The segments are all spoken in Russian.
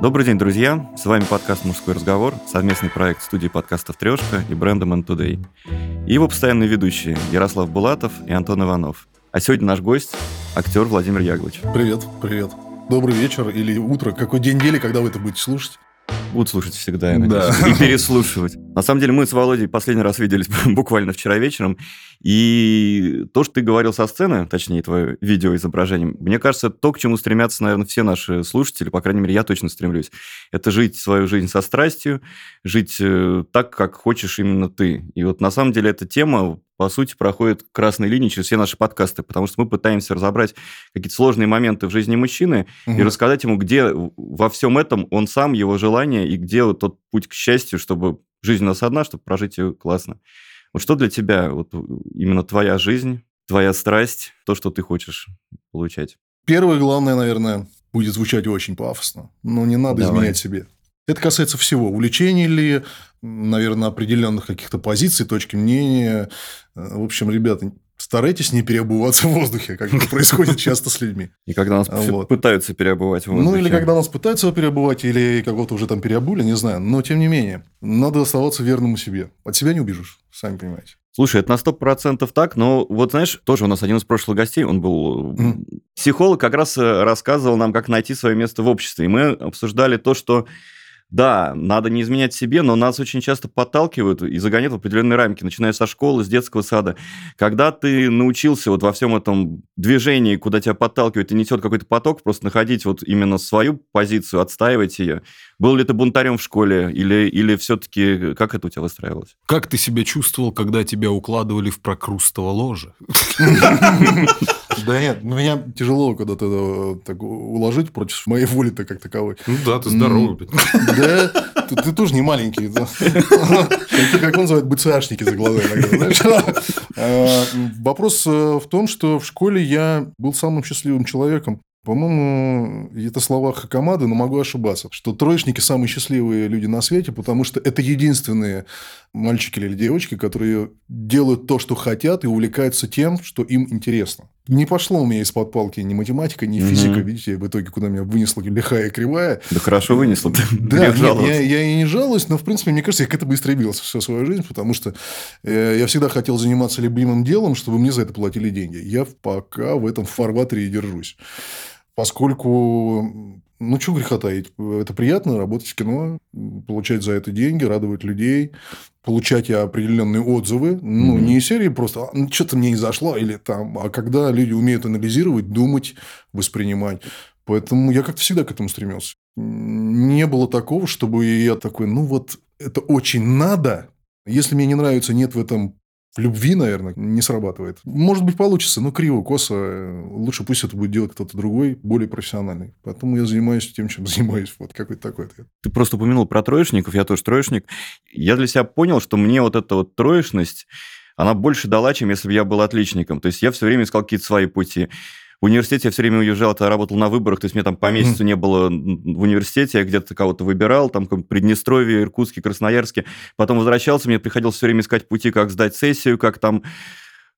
Добрый день, друзья! С вами подкаст «Мужской разговор», совместный проект студии подкастов «Трешка» и бренда «Man Today». И его постоянные ведущие Ярослав Булатов и Антон Иванов. А сегодня наш гость – актер Владимир Яглович. Привет, привет. Добрый вечер или утро. Какой день недели, когда вы это будете слушать? Будут слушать всегда, я надеюсь. Да. И переслушивать. На самом деле, мы с Володей последний раз виделись буквально вчера вечером. И то, что ты говорил со сцены, точнее, твое видеоизображение, мне кажется, то, к чему стремятся, наверное, все наши слушатели, по крайней мере, я точно стремлюсь, это жить свою жизнь со страстью, жить э, так, как хочешь именно ты. И вот на самом деле эта тема по сути, проходит красной линией через все наши подкасты, потому что мы пытаемся разобрать какие-то сложные моменты в жизни мужчины угу. и рассказать ему, где во всем этом он сам, его желание, и где вот тот путь к счастью, чтобы жизнь у нас одна, чтобы прожить ее классно. Вот что для тебя вот именно твоя жизнь, твоя страсть, то, что ты хочешь получать? Первое, главное, наверное, будет звучать очень пафосно, но не надо Давай. изменять себе. Это касается всего. Увлечений ли, наверное, определенных каких-то позиций, точки мнения. В общем, ребята, старайтесь не переобуваться в воздухе, как это происходит часто с людьми. И когда нас вот. пытаются переобувать в воздухе. Ну, или когда нас пытаются переобувать, или кого-то уже там переобули, не знаю. Но, тем не менее, надо оставаться верным себе. От себя не убежишь, сами понимаете. Слушай, это на сто процентов так, но вот знаешь, тоже у нас один из прошлых гостей, он был mm. психолог, как раз э, рассказывал нам, как найти свое место в обществе. И мы обсуждали то, что да, надо не изменять себе, но нас очень часто подталкивают и загоняют в определенные рамки, начиная со школы, с детского сада. Когда ты научился вот во всем этом движении, куда тебя подталкивает и несет какой-то поток, просто находить вот именно свою позицию, отстаивать ее. Был ли ты бунтарем в школе или, или все-таки как это у тебя выстраивалось? Как ты себя чувствовал, когда тебя укладывали в прокрустово ложе? Да нет, ну, меня тяжело когда-то э, так уложить против моей воли-то как таковой. Ну да, ты здоровый. Да, ты тоже не маленький. Как он называет, БЦАшники за глаза иногда. А, вопрос э, в том, что в школе я был самым счастливым человеком. По-моему, это слова Хакамады, но могу ошибаться, что троечники самые счастливые люди на свете, потому что это единственные мальчики или девочки, которые делают то, что хотят, и увлекаются тем, что им интересно. Не пошло у меня из-под палки ни математика, ни физика. Угу. Видите, в итоге куда меня вынесла лихая кривая. Да хорошо вынесла. Да, нет, я, я и не жалуюсь, но, в принципе, мне кажется, я к этому и стремился всю свою жизнь, потому что э, я всегда хотел заниматься любимым делом, чтобы мне за это платили деньги. Я пока в этом фарватере и держусь поскольку, ну, что греха таить, это приятно работать в кино, получать за это деньги, радовать людей, получать определенные отзывы, ну, mm-hmm. не из серии просто «А, ну, что-то мне не зашло, или там, а когда люди умеют анализировать, думать, воспринимать. Поэтому я как-то всегда к этому стремился. Не было такого, чтобы я такой, ну, вот это очень надо, если мне не нравится, нет в этом любви, наверное, не срабатывает. Может быть, получится, но криво, косо. Лучше пусть это будет делать кто-то другой, более профессиональный. Поэтому я занимаюсь тем, чем занимаюсь. Вот какой-то такой ответ. Ты просто упомянул про троечников, я тоже троечник. Я для себя понял, что мне вот эта вот троечность, она больше дала, чем если бы я был отличником. То есть я все время искал какие-то свои пути. В университете я все время уезжал, тогда работал на выборах, то есть мне там по месяцу не было в университете, я где-то кого-то выбирал, там Приднестровье, Иркутске, Красноярске. Потом возвращался, мне приходилось все время искать пути, как сдать сессию, как там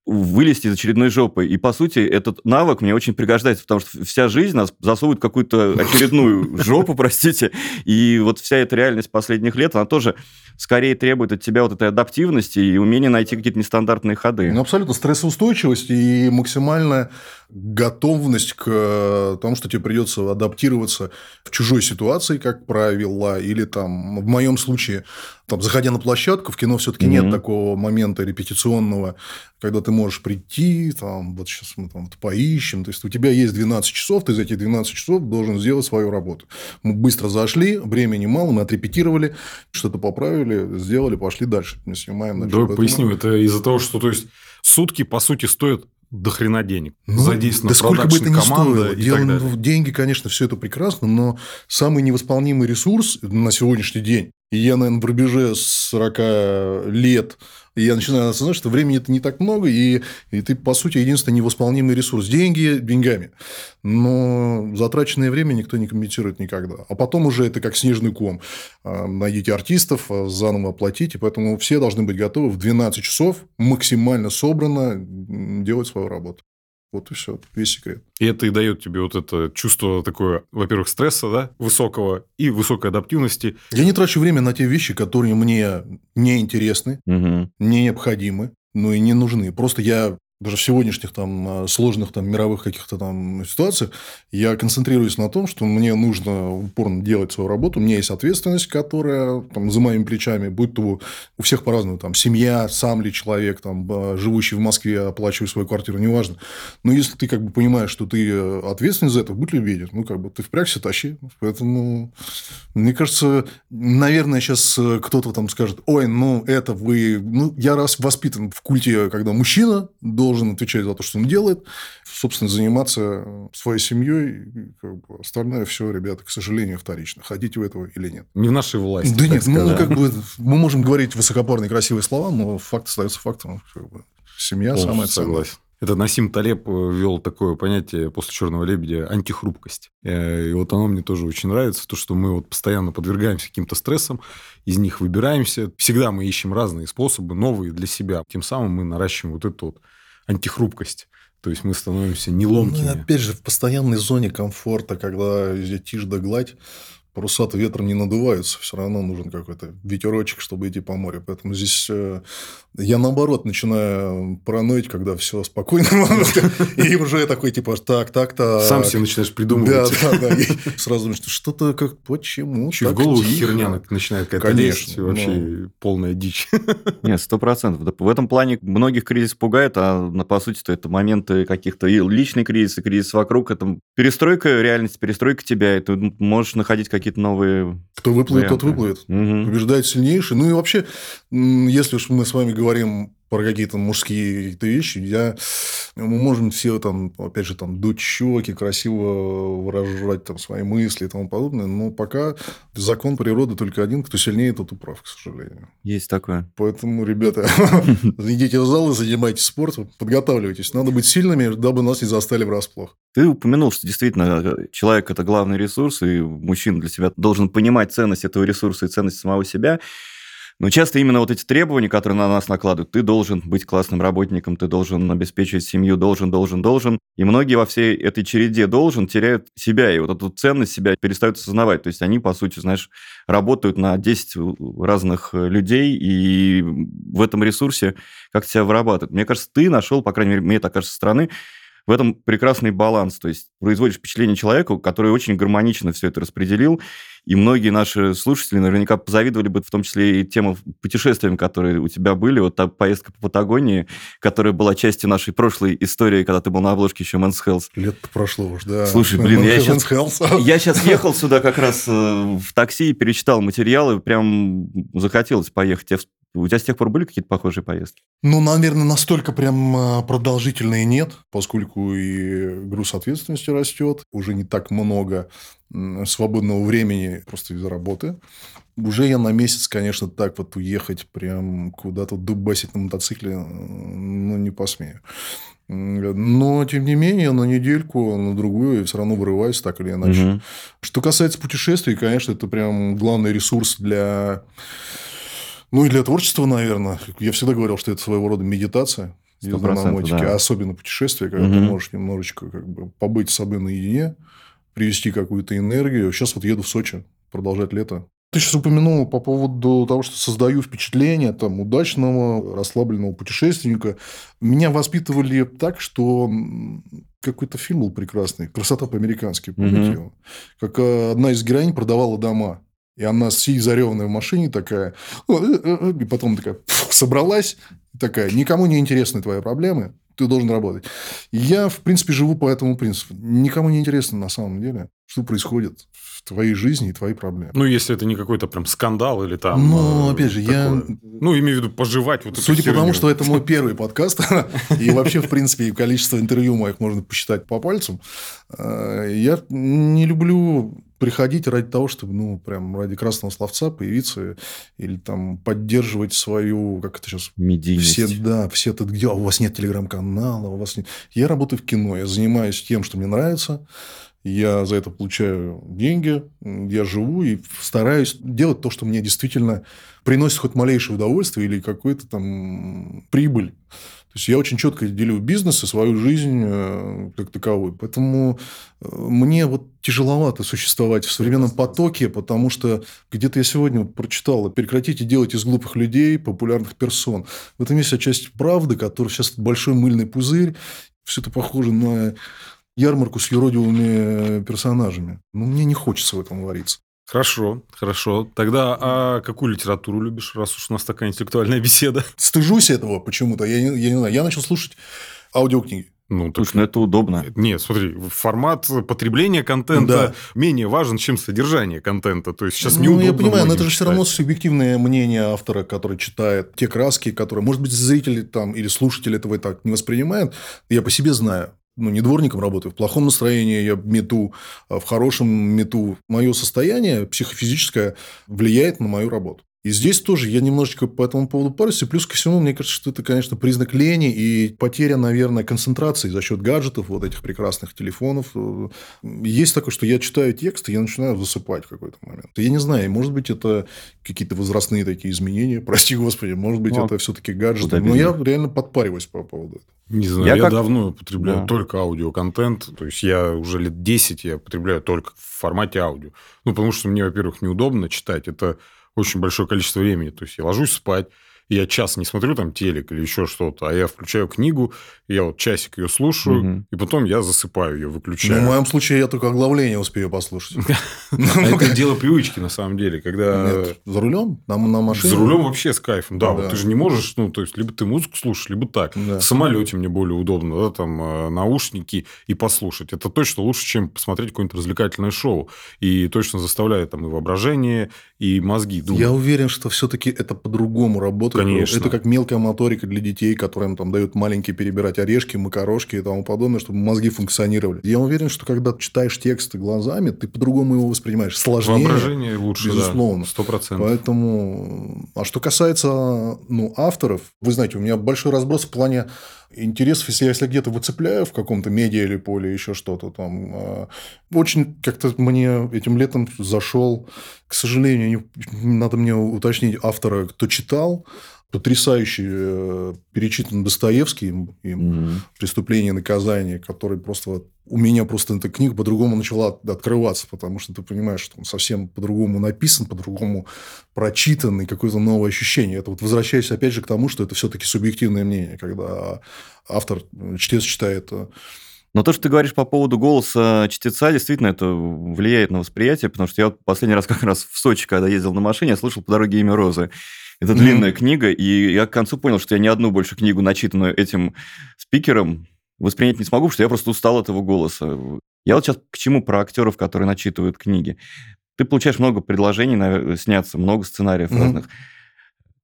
вылезти из очередной жопы. И, по сути, этот навык мне очень пригождается, потому что вся жизнь нас засовывает какую-то очередную жопу, простите. И вот вся эта реальность последних лет, она тоже скорее требует от тебя вот этой адаптивности и умения найти какие-то нестандартные ходы. Ну, абсолютно. Стрессоустойчивость и максимальная готовность к э, тому, что тебе придется адаптироваться в чужой ситуации, как правило, или там, в моем случае, там, заходя на площадку, в кино все-таки mm-hmm. нет такого момента репетиционного, когда ты можешь прийти, там, вот сейчас мы там вот поищем. То есть, у тебя есть 12 часов, ты за эти 12 часов должен сделать свою работу. Мы быстро зашли, времени мало, мы отрепетировали, что-то поправили, сделали, пошли дальше. Мы снимаем дальше. Давай Поэтому... поясню. Это из-за того, что то есть, сутки, по сути, стоят до хрена денег. Ну, Задействована да сколько бы это ни стоило. Дело, ну, деньги, конечно, все это прекрасно, но самый невосполнимый ресурс на сегодняшний день, и я, наверное, в рубеже 40 лет и я начинаю осознавать, что времени это не так много, и, и ты, по сути, единственный невосполнимый ресурс. Деньги деньгами. Но затраченное время никто не компенсирует никогда. А потом уже это как снежный ком. А, найдите артистов, а, заново оплатите. Поэтому все должны быть готовы в 12 часов максимально собрано делать свою работу. Вот и все, весь секрет. И это и дает тебе вот это чувство такое, во-первых, стресса, да, высокого, и высокой адаптивности. Я не трачу время на те вещи, которые мне не интересны, Мгм. не необходимы, ну и не нужны. Просто я даже в сегодняшних там э, сложных там мировых каких-то там ситуациях я концентрируюсь на том, что мне нужно упорно делать свою работу. У меня есть ответственность, которая там за моими плечами, будь то у всех по-разному, там семья, сам ли человек, там э, живущий в Москве, оплачивающий свою квартиру, неважно. Но если ты как бы понимаешь, что ты э, ответственен за это, будь любезен, ну как бы ты впрягся, тащи. Поэтому мне кажется, наверное, сейчас кто-то там скажет, ой, ну это вы, ну я раз воспитан в культе, когда мужчина должен отвечать за то, что он делает, собственно, заниматься своей семьей, как бы остальное все, ребята, к сожалению, вторично. Хотите вы этого или нет? Не в нашей власти. да нет, ну сказать. как бы мы можем говорить высокопарные красивые слова, но факт остается фактом. Как бы, семья Полностью самая ценная. согласен. Это Насим Талеб э, ввел такое понятие после «Черного лебедя» – антихрупкость. Э, И вот оно мне тоже очень нравится, то, что мы вот постоянно подвергаемся каким-то стрессам, из них выбираемся. Всегда мы ищем разные способы, новые для себя. Тем самым мы наращиваем вот эту вот антихрупкость. То есть мы становимся неломкими. Ну, опять же, в постоянной зоне комфорта, когда тишь да гладь, паруса-то ветром не надуваются. Все равно нужен какой-то ветерочек, чтобы идти по морю. Поэтому здесь э, я, наоборот, начинаю параноить, когда все спокойно. И уже такой, типа, так, так, так. Сам себе начинаешь Да, придумывать. да, да. И сразу думаешь, что что-то как, почему? Чуть в голову херня начинает какая-то Конечно, лезть. Вообще полная дичь. Нет, сто процентов. Да, В этом плане многих кризис пугает, а на- по сути-то это моменты каких-то и личный кризис, и кризис вокруг. Это перестройка реальности, перестройка тебя, и ты можешь находить какие-то новые... Кто выплывет, тот варианты. выплывет. Мгм. побеждает сильнейший. Ну и вообще, если уж мы с вами говорим про какие-то мужские какие-то вещи, я, мы можем все там, опять же, там, дуть щеки, красиво выражать там свои мысли и тому подобное, но пока закон природы только один, кто сильнее, тот и прав, к сожалению. Есть такое. Поэтому, ребята, идите в зал и занимайтесь спортом, подготавливайтесь. Надо быть сильными, дабы нас не застали врасплох. Ты упомянул, что действительно э, человек – это главный ресурс, и мужчина для себя должен понимать ценность этого ресурса и ценность самого себя. Но часто именно вот эти требования, которые на нас накладывают, ты должен быть классным работником, ты должен обеспечивать семью, должен, должен, должен. И многие во всей этой череде должен теряют себя, и вот эту ценность себя перестают осознавать. То есть они, по сути, знаешь, работают на 10 разных э, людей, и в этом ресурсе как себя вырабатывают. Мне кажется, ты нашел, по крайней мере, мне так кажется, со стороны, в этом прекрасный баланс. То есть производишь впечатление человеку, который очень гармонично все это распределил. И многие наши слушатели наверняка позавидовали бы, в том числе и тем путешествиям, которые у тебя были. Вот та поездка по Патагонии, которая была частью нашей прошлой истории, когда ты был на обложке еще Men's Health. Лет прошло уж, да. Слушай, блин, я Health. Я сейчас ехал сюда как раз э, в такси, перечитал материалы, прям захотелось поехать. Тебя- У тебя с тех пор были какие-то похожие поездки? Ну, наверное, настолько прям а, продолжительные нет, поскольку и груз ответственности растет, уже не так много свободного времени просто из-за работы. Уже я на месяц, конечно, так вот уехать прям куда-то дубасить на мотоцикле, ну, не посмею. Но, тем не менее, на недельку, на другую я все равно вырываюсь так или иначе. Мгм. Что касается путешествий, конечно, это прям главный ресурс для... Ну, и для творчества, наверное. Я всегда говорил, что это своего рода медитация. Езда да. особенно путешествия, когда ты Мгм. можешь немножечко как бы побыть с собой наедине, привести какую-то энергию. Сейчас вот еду в Сочи, продолжать лето. Ты сейчас упомянул по поводу того, что создаю впечатление там, удачного, расслабленного путешественника. Меня воспитывали так, что какой-то фильм был прекрасный «Красота по-американски», его? Как э, одна из героинь продавала дома. И она сидит зареванная в машине такая, «Э, э, э», и потом такая собралась, такая, никому не интересны твои проблемы, ты должен работать. И Я, в принципе, живу по этому принципу. Никому не интересно на самом деле, что происходит в твоей жизни и твои проблемы. Ну, если это не какой-то прям скандал или там... Ну, опять же, я- такое. Ну, имею в виду пожевать вот Судя по тому, что это мой первый подкаст, и вообще, в принципе, количество интервью моих можно посчитать по пальцам, я не люблю приходить ради того, чтобы, ну, прям ради красного словца появиться или там поддерживать свою, как это сейчас, Медийность. все, да, все тут, где, «А у вас нет телеграм-канала, у вас нет... Я работаю в кино, я занимаюсь тем, что мне нравится, я за это получаю деньги, я живу и стараюсь делать то, что мне действительно приносит хоть малейшее удовольствие или какую-то там прибыль. То есть я очень четко делю бизнес и свою жизнь э, как таковую. Поэтому э, мне вот тяжеловато существовать в современном потоке, потому что где-то я сегодня прочитал, прекратите делать из глупых людей популярных персон. В этом есть отчасти правда, которая сейчас большой мыльный пузырь. Все это похоже на ярмарку с юродивыми персонажами. Но мне не хочется в этом вариться. Хорошо, хорошо. Тогда а какую литературу любишь, раз уж у нас такая интеллектуальная беседа? Стыжусь этого почему-то. Я, я не знаю. Я начал слушать аудиокниги. Ну, Слушай, ну это удобно. Нет, смотри, формат потребления контента да. менее важен, чем содержание контента. То есть сейчас ну, неудобно. Я понимаю, но это же все равно субъективное мнение автора, который читает те краски, которые, может быть, зрители там или слушатели этого и так не воспринимают. Я по себе знаю ну, не дворником работаю, в плохом настроении я мету, а в хорошем мету. Мое состояние психофизическое влияет на мою работу. И здесь тоже я немножечко по этому поводу парюсь. И плюс ко всему, мне кажется, что это, конечно, признак лени и потеря, наверное, концентрации за счет гаджетов, вот этих прекрасных телефонов. Есть такое, что я читаю текст, и я начинаю засыпать в какой-то момент. Я не знаю, может быть, это какие-то возрастные такие изменения, прости господи, может быть, ну, это все-таки гаджеты. Но я реально подпариваюсь по поводу этого. Не знаю, я, я как... давно употребляю да. только аудиоконтент. То есть, я уже лет 10 я употребляю только в формате аудио. Ну, потому что мне, во-первых, неудобно читать. Это очень большое количество времени. То есть, я ложусь спать, я час не смотрю там телек или еще что-то, а я включаю книгу, я вот часик ее слушаю, угу. и потом я засыпаю ее, выключаю. Ну, в моем случае я только оглавление успею послушать. Это дело привычки, на самом деле, когда... За рулем? На машине? За рулем вообще с кайфом, да. Ты же не можешь, ну, то есть, либо ты музыку слушаешь, либо так. В самолете мне более удобно, да, там, э, наушники и послушать. Это точно лучше, чем посмотреть какое-нибудь развлекательное шоу. И точно заставляет там и воображение, и мозги думать. Я уверен, что все-таки это по-другому работает Конечно. Это как мелкая моторика для детей, которым там дают маленькие перебирать орешки, макарошки и тому подобное, чтобы мозги функционировали. Я уверен, что когда читаешь тексты глазами, ты по-другому его воспринимаешь. Сложнее. Воображение лучше, безусловно. Сто процентов. Поэтому... А что касается ну, авторов, вы знаете, у меня большой разброс в плане интересов, если я если где-то выцепляю в каком-то медиа или поле, еще что-то там. А, очень как-то мне этим летом зашел, к сожалению, надо мне уточнить автора, кто читал, потрясающий э, перечитан Достоевский им, угу. «Преступление и наказание», который просто... У меня просто эта книга по-другому начала открываться, потому что ты понимаешь, что он совсем по-другому написан, по-другому прочитан, и какое-то новое ощущение. Это вот возвращаясь опять же к тому, что это все-таки субъективное мнение, когда автор, чтец читает э, но то, что ты говоришь по поводу голоса чтеца, действительно, это влияет на восприятие, потому что я последний раз как раз в Сочи, когда ездил на машине, я слушал по дороге имя Розы. Это mm-hmm. длинная книга, и я к концу понял, что я ни одну больше книгу, начитанную этим спикером, воспринять не смогу, потому что я просто устал от его голоса. Я вот сейчас к чему про актеров, которые начитывают книги. Ты получаешь много предложений наверное, сняться, много сценариев mm-hmm. разных.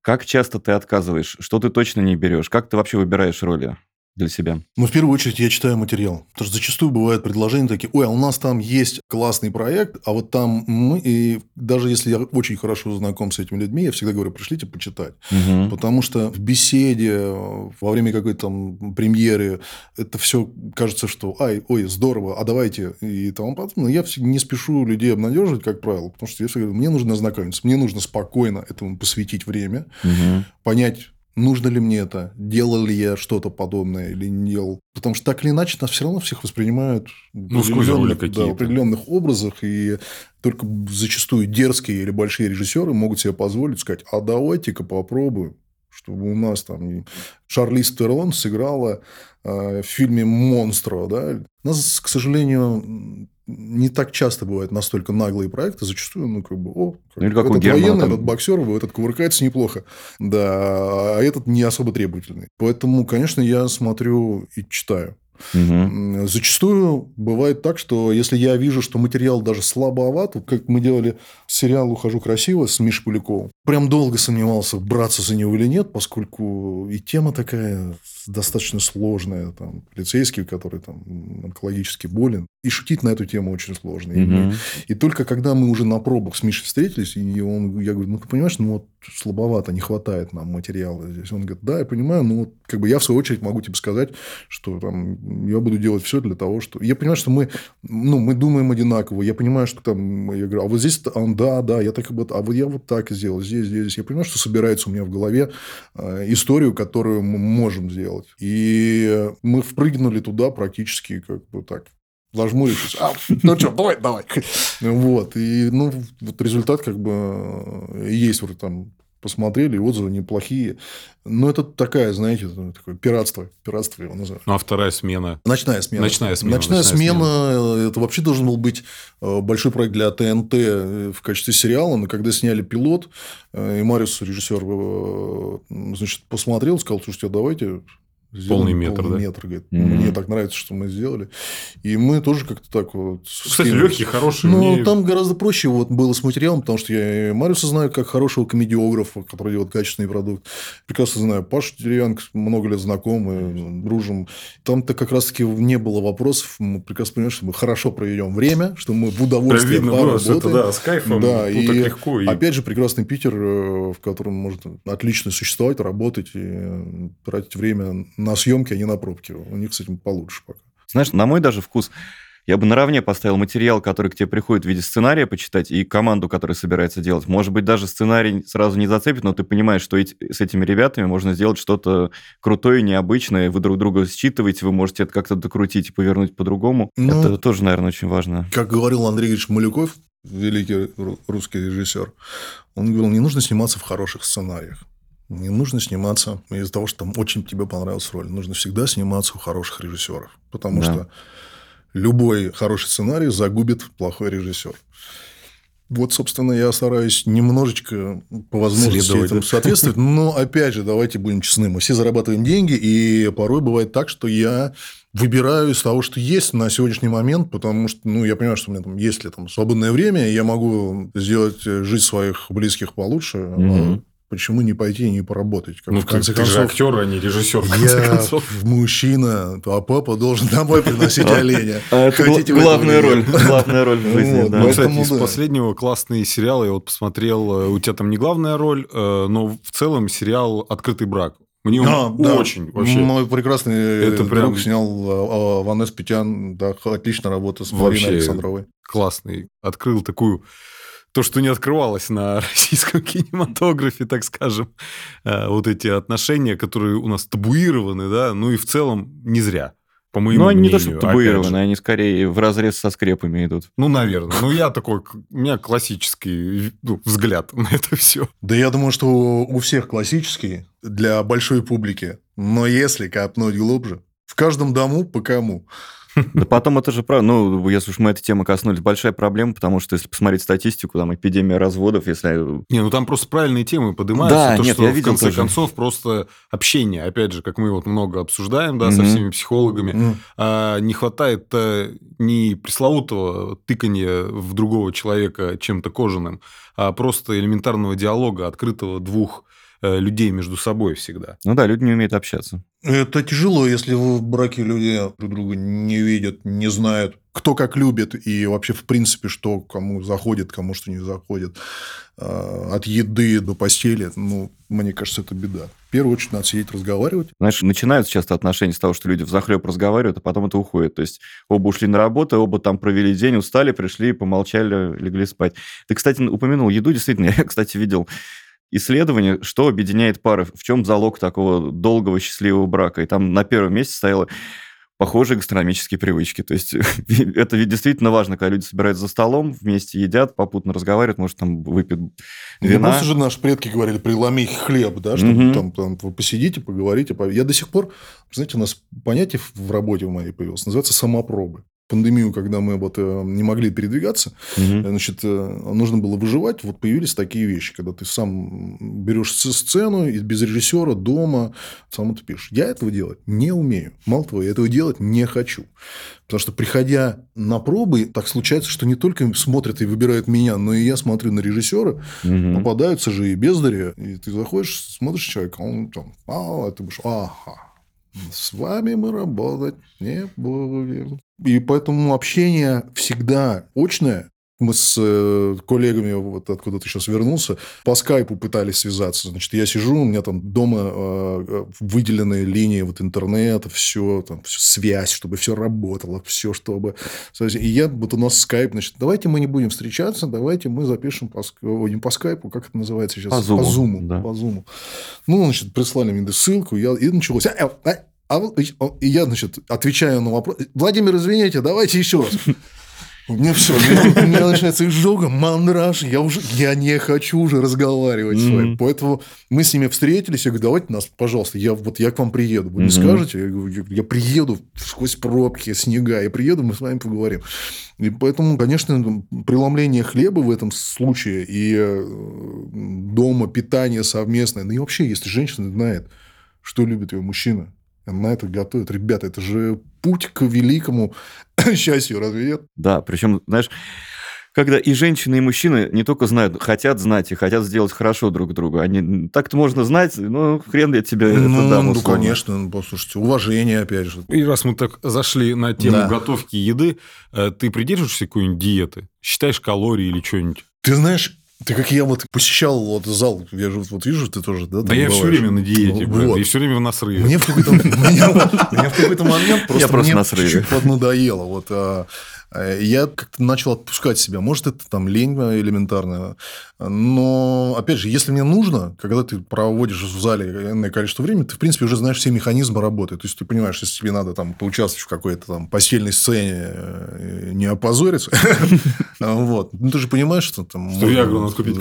Как часто ты отказываешь? Что ты точно не берешь? Как ты вообще выбираешь роли? Для себя? Ну, в первую очередь, я читаю материал. Потому что зачастую бывают предложения такие, ой, а у нас там есть классный проект, а вот там мы... И даже если я очень хорошо знаком с этими людьми, я всегда говорю, пришлите почитать. Угу. Потому что в беседе, во время какой-то там премьеры, это все кажется, что, ай, ой, здорово, а давайте и тому подобное. Я не спешу людей обнадеживать, как правило, потому что я всегда говорю, мне нужно ознакомиться, мне нужно спокойно этому посвятить время, угу. понять, нужно ли мне это, делал ли я что-то подобное или не делал. Потому что так или иначе нас все равно всех воспринимают ну, определенных, да, в определенных образах, и только зачастую дерзкие или большие режиссеры могут себе позволить сказать, а давайте-ка попробуем чтобы у нас там Шарлиз Терон сыграла э, в фильме «Монстро». Да? Нас, к сожалению, не так часто бывают настолько наглые проекты, зачастую, ну, как бы, о, как, ну, как этот военный, там... этот боксер, этот кувыркается неплохо, да, а этот не особо требовательный. Поэтому, конечно, я смотрю и читаю. Угу. Зачастую бывает так, что если я вижу, что материал даже слабоват, как мы делали сериал «Ухожу красиво» с Мишей Поляковым, прям долго сомневался, браться за него или нет, поскольку и тема такая достаточно сложная. Там, полицейский, который там, онкологически болен. И шутить на эту тему очень сложно. Угу. И, мы, и только когда мы уже на пробах с Мишей встретились, и он, я говорю, ну, ты понимаешь, ну, вот слабовато, не хватает нам материала здесь. Он говорит, да, я понимаю, но вот как бы я, в свою очередь, могу тебе сказать, что там, я буду делать все для того, что... Я понимаю, что мы, ну, мы думаем одинаково. Я понимаю, что там... Я говорю, а вот здесь... А, да, да, я так вот... А вот я вот так сделал. Здесь, здесь. Я понимаю, что собирается у меня в голове э, историю, которую мы можем сделать. И мы впрыгнули туда практически как бы так зажмурившись, а, ну что, давай, давай. Вот, и, ну, вот результат как бы э, есть вот там посмотрели, отзывы неплохие. Но это такая, знаете, такое пиратство. Пиратство его называют. Ну, а вторая смена? Ночная смена. Ночная смена. Ночная, ночная смена, смена. Это вообще должен был быть э, большой проект для ТНТ э, в качестве сериала. Но когда сняли пилот, и Мариус, режиссер, значит, посмотрел, сказал, слушайте, а давайте Полный метр, полный да? метр, говорит. Mm-hmm. Мне так нравится, что мы сделали. И мы тоже как-то так вот... Кстати, легкий, хороший. Ну, мне... там гораздо проще вот было с материалом, потому что я Мариуса знаю как хорошего комедиографа, который делает качественный продукт. Прекрасно знаю Пашу Деревянко, много лет знакомы, дружим. Там-то как раз-таки не было вопросов. Мы прекрасно понимаем, что мы хорошо проведем время, что мы в удовольствие да, видно, поработаем. Это, да, с кайфом. Да, и, так легко. И... Опять же, прекрасный Питер, э, в котором можно отлично существовать, работать и тратить время на съемки, а не на пробки. У них с этим получше пока. Знаешь, на мой даже вкус, я бы наравне поставил материал, который к тебе приходит в виде сценария почитать, и команду, которая собирается делать. Может быть, даже сценарий сразу не зацепит, но ты понимаешь, что с этими ребятами можно сделать что-то крутое, необычное, вы друг друга считываете, вы можете это как-то докрутить и повернуть по-другому. Ну, это тоже, наверное, очень важно. Как говорил Андрей Ильич Малюков, великий русский режиссер, он говорил, не нужно сниматься в хороших сценариях. Не нужно сниматься из-за того, что там очень тебе понравилась роль. Нужно всегда сниматься у хороших режиссеров. Потому да. что любой хороший сценарий загубит плохой режиссер. Вот, собственно, я стараюсь немножечко по возможности Следовать, этому да? соответствовать. Но, опять же, давайте будем честны. Мы все зарабатываем деньги, и порой бывает так, что я выбираю из того, что есть на сегодняшний момент, потому что, ну, я понимаю, что у меня там есть ли там свободное время, я могу сделать жизнь своих близких получше, угу почему не пойти и не поработать? Как, ну, в конце ты, концов, же актер, а не режиссер. В конце я концов. мужчина, а папа должен домой приносить оленя. А это главная роль. Главная роль в жизни, да. Кстати, из последнего классный сериал я вот посмотрел, э, у тебя там не главная роль, э, но в целом сериал «Открытый брак». Мне он да, очень вообще. Мой прекрасный это друг прям... снял э, Ванес Петян, да, отлично работа с Мариной Александровой. Классный. Открыл такую то, что не открывалось на российском кинематографе, так скажем, э, вот эти отношения, которые у нас табуированы, да, ну и в целом не зря. По моему ну, они мнению, не то, что табуированы, они скорее в разрез со скрепами идут. Ну, наверное. Ну, я такой, у меня классический ну, взгляд на это все. Да я думаю, что у всех классический для большой публики. Но если копнуть глубже, в каждом дому по кому. Да потом это же правда, ну, если уж мы этой темы коснулись, большая проблема, потому что если посмотреть статистику, там эпидемия разводов, если... Не, ну там просто правильные темы поднимаются. Да, то, нет, что я видел в конце тоже. концов просто общение, опять же, как мы вот много обсуждаем, да, mm-hmm. со всеми психологами, mm-hmm. а, не хватает а, не пресловутого тыкания в другого человека чем-то кожаным, а просто элементарного диалога, открытого двух Э, людей между собой всегда. Ну да, люди не умеют общаться. Это тяжело, если в браке люди друг друга не видят, не знают, кто как любит, и вообще, в принципе, что кому заходит, кому что не заходит. А, от еды до постели, ну, мне кажется, это беда. В первую очередь надо сидеть разговаривать. Знаешь, начинаются часто отношения с того, что люди в захлеб разговаривают, а потом это уходит. То есть оба ушли на работу, оба там провели день, устали, пришли, помолчали, легли спать. Ты, кстати, упомянул еду. Действительно, я, кстати, видел исследование, что объединяет пары, в чем залог такого долгого счастливого брака. И там на первом месте стояло похожие гастрономические привычки. То есть это ведь действительно важно, когда люди собираются за столом, вместе едят, попутно разговаривают, может, там выпьют вина. Не просто же наши предки говорили, преломи хлеб, да, чтобы угу. там, там посидите, поговорите. Я до сих пор, знаете, у нас понятие в работе в моей появилось, называется самопробы пандемию, когда мы вот э, не могли передвигаться, угу. значит, э, нужно было выживать, вот появились такие вещи, когда ты сам берешь сцену и без режиссера дома сам это пишешь. Я этого делать не умею. Мало того, я этого делать не хочу. Потому что, приходя на пробы, так случается, что не только смотрят и выбирают меня, но и я смотрю на режиссера. Угу. Попадаются же и бездари. И ты заходишь, смотришь человека, он там, а, ты будешь, ага, с вами мы работать не будем. И поэтому общение всегда очное, Мы с э, коллегами, вот откуда ты сейчас вернулся, по скайпу пытались связаться. Значит, я сижу, у меня там дома э, выделенные линии вот интернета, все, там, все, связь, чтобы все работало, все, чтобы... И я, вот у нас скайп, значит, давайте мы не будем встречаться, давайте мы запишем по, не по скайпу, как это называется сейчас? По зуму. По зуму. Да. По зуму. Ну, значит, прислали мне ссылку, я, и началось. А, и я, значит, отвечаю на вопрос. Владимир, извините, давайте еще раз. У меня все, у меня, у меня начинается изжога, мандраж, я уже, я не хочу уже разговаривать mm-hmm. с вами. Поэтому мы с ними встретились, я говорю, давайте нас, пожалуйста, я вот я к вам приеду. Вы mm-hmm. не скажете? Я говорю, я приеду сквозь пробки, снега, я приеду, мы с вами поговорим. И поэтому, конечно, преломление хлеба в этом случае и э, дома питание совместное, ну и вообще, если женщина знает, что любит ее мужчина, на это готовят. Ребята, это же путь к великому счастью, разве нет? Да, причем, знаешь, когда и женщины, и мужчины не только знают, хотят знать и хотят сделать хорошо друг другу. Они так-то можно знать, ну, хрен я тебе ну, это дам, Ну, конечно, ну, послушайте, уважение, опять же. И раз мы так зашли на тему да. готовки еды, э, ты придерживаешься какой-нибудь диеты? Считаешь калории или что-нибудь? Ты знаешь, ты как я вот посещал вот зал, я же вот вижу, ты тоже, да? Да я все время на диете, ну, вот. и все время в насрыве. Мне в какой-то момент просто мне чуть-чуть поднадоело. Вот а, я как-то начал отпускать себя. Может, это там лень элементарная. Но, опять же, если мне нужно, когда ты проводишь в зале энное количество времени, ты, в принципе, уже знаешь все механизмы работы. То есть, ты понимаешь, если тебе надо там поучаствовать в какой-то там постельной сцене, э, не опозориться, вот. Ну, ты же понимаешь, что там... Что я надо купить.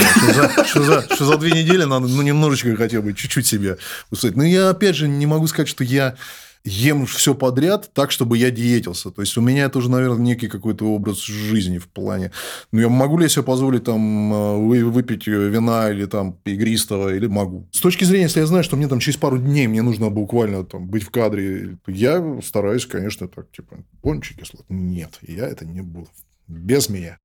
Что за две недели надо, ну, немножечко хотя бы, чуть-чуть себе усадить. Но я, опять же, не могу сказать, что я ем все подряд так, чтобы я диетился. То есть, у меня это уже, наверное, некий какой-то образ жизни в плане. Ну, я могу ли я себе позволить там э, выпить вина или там игристого, или могу. С точки зрения, если я знаю, что мне там через пару дней мне нужно буквально там быть в кадре, я стараюсь, конечно, так, типа, пончики сладкие. Нет, я это не буду. Без меня.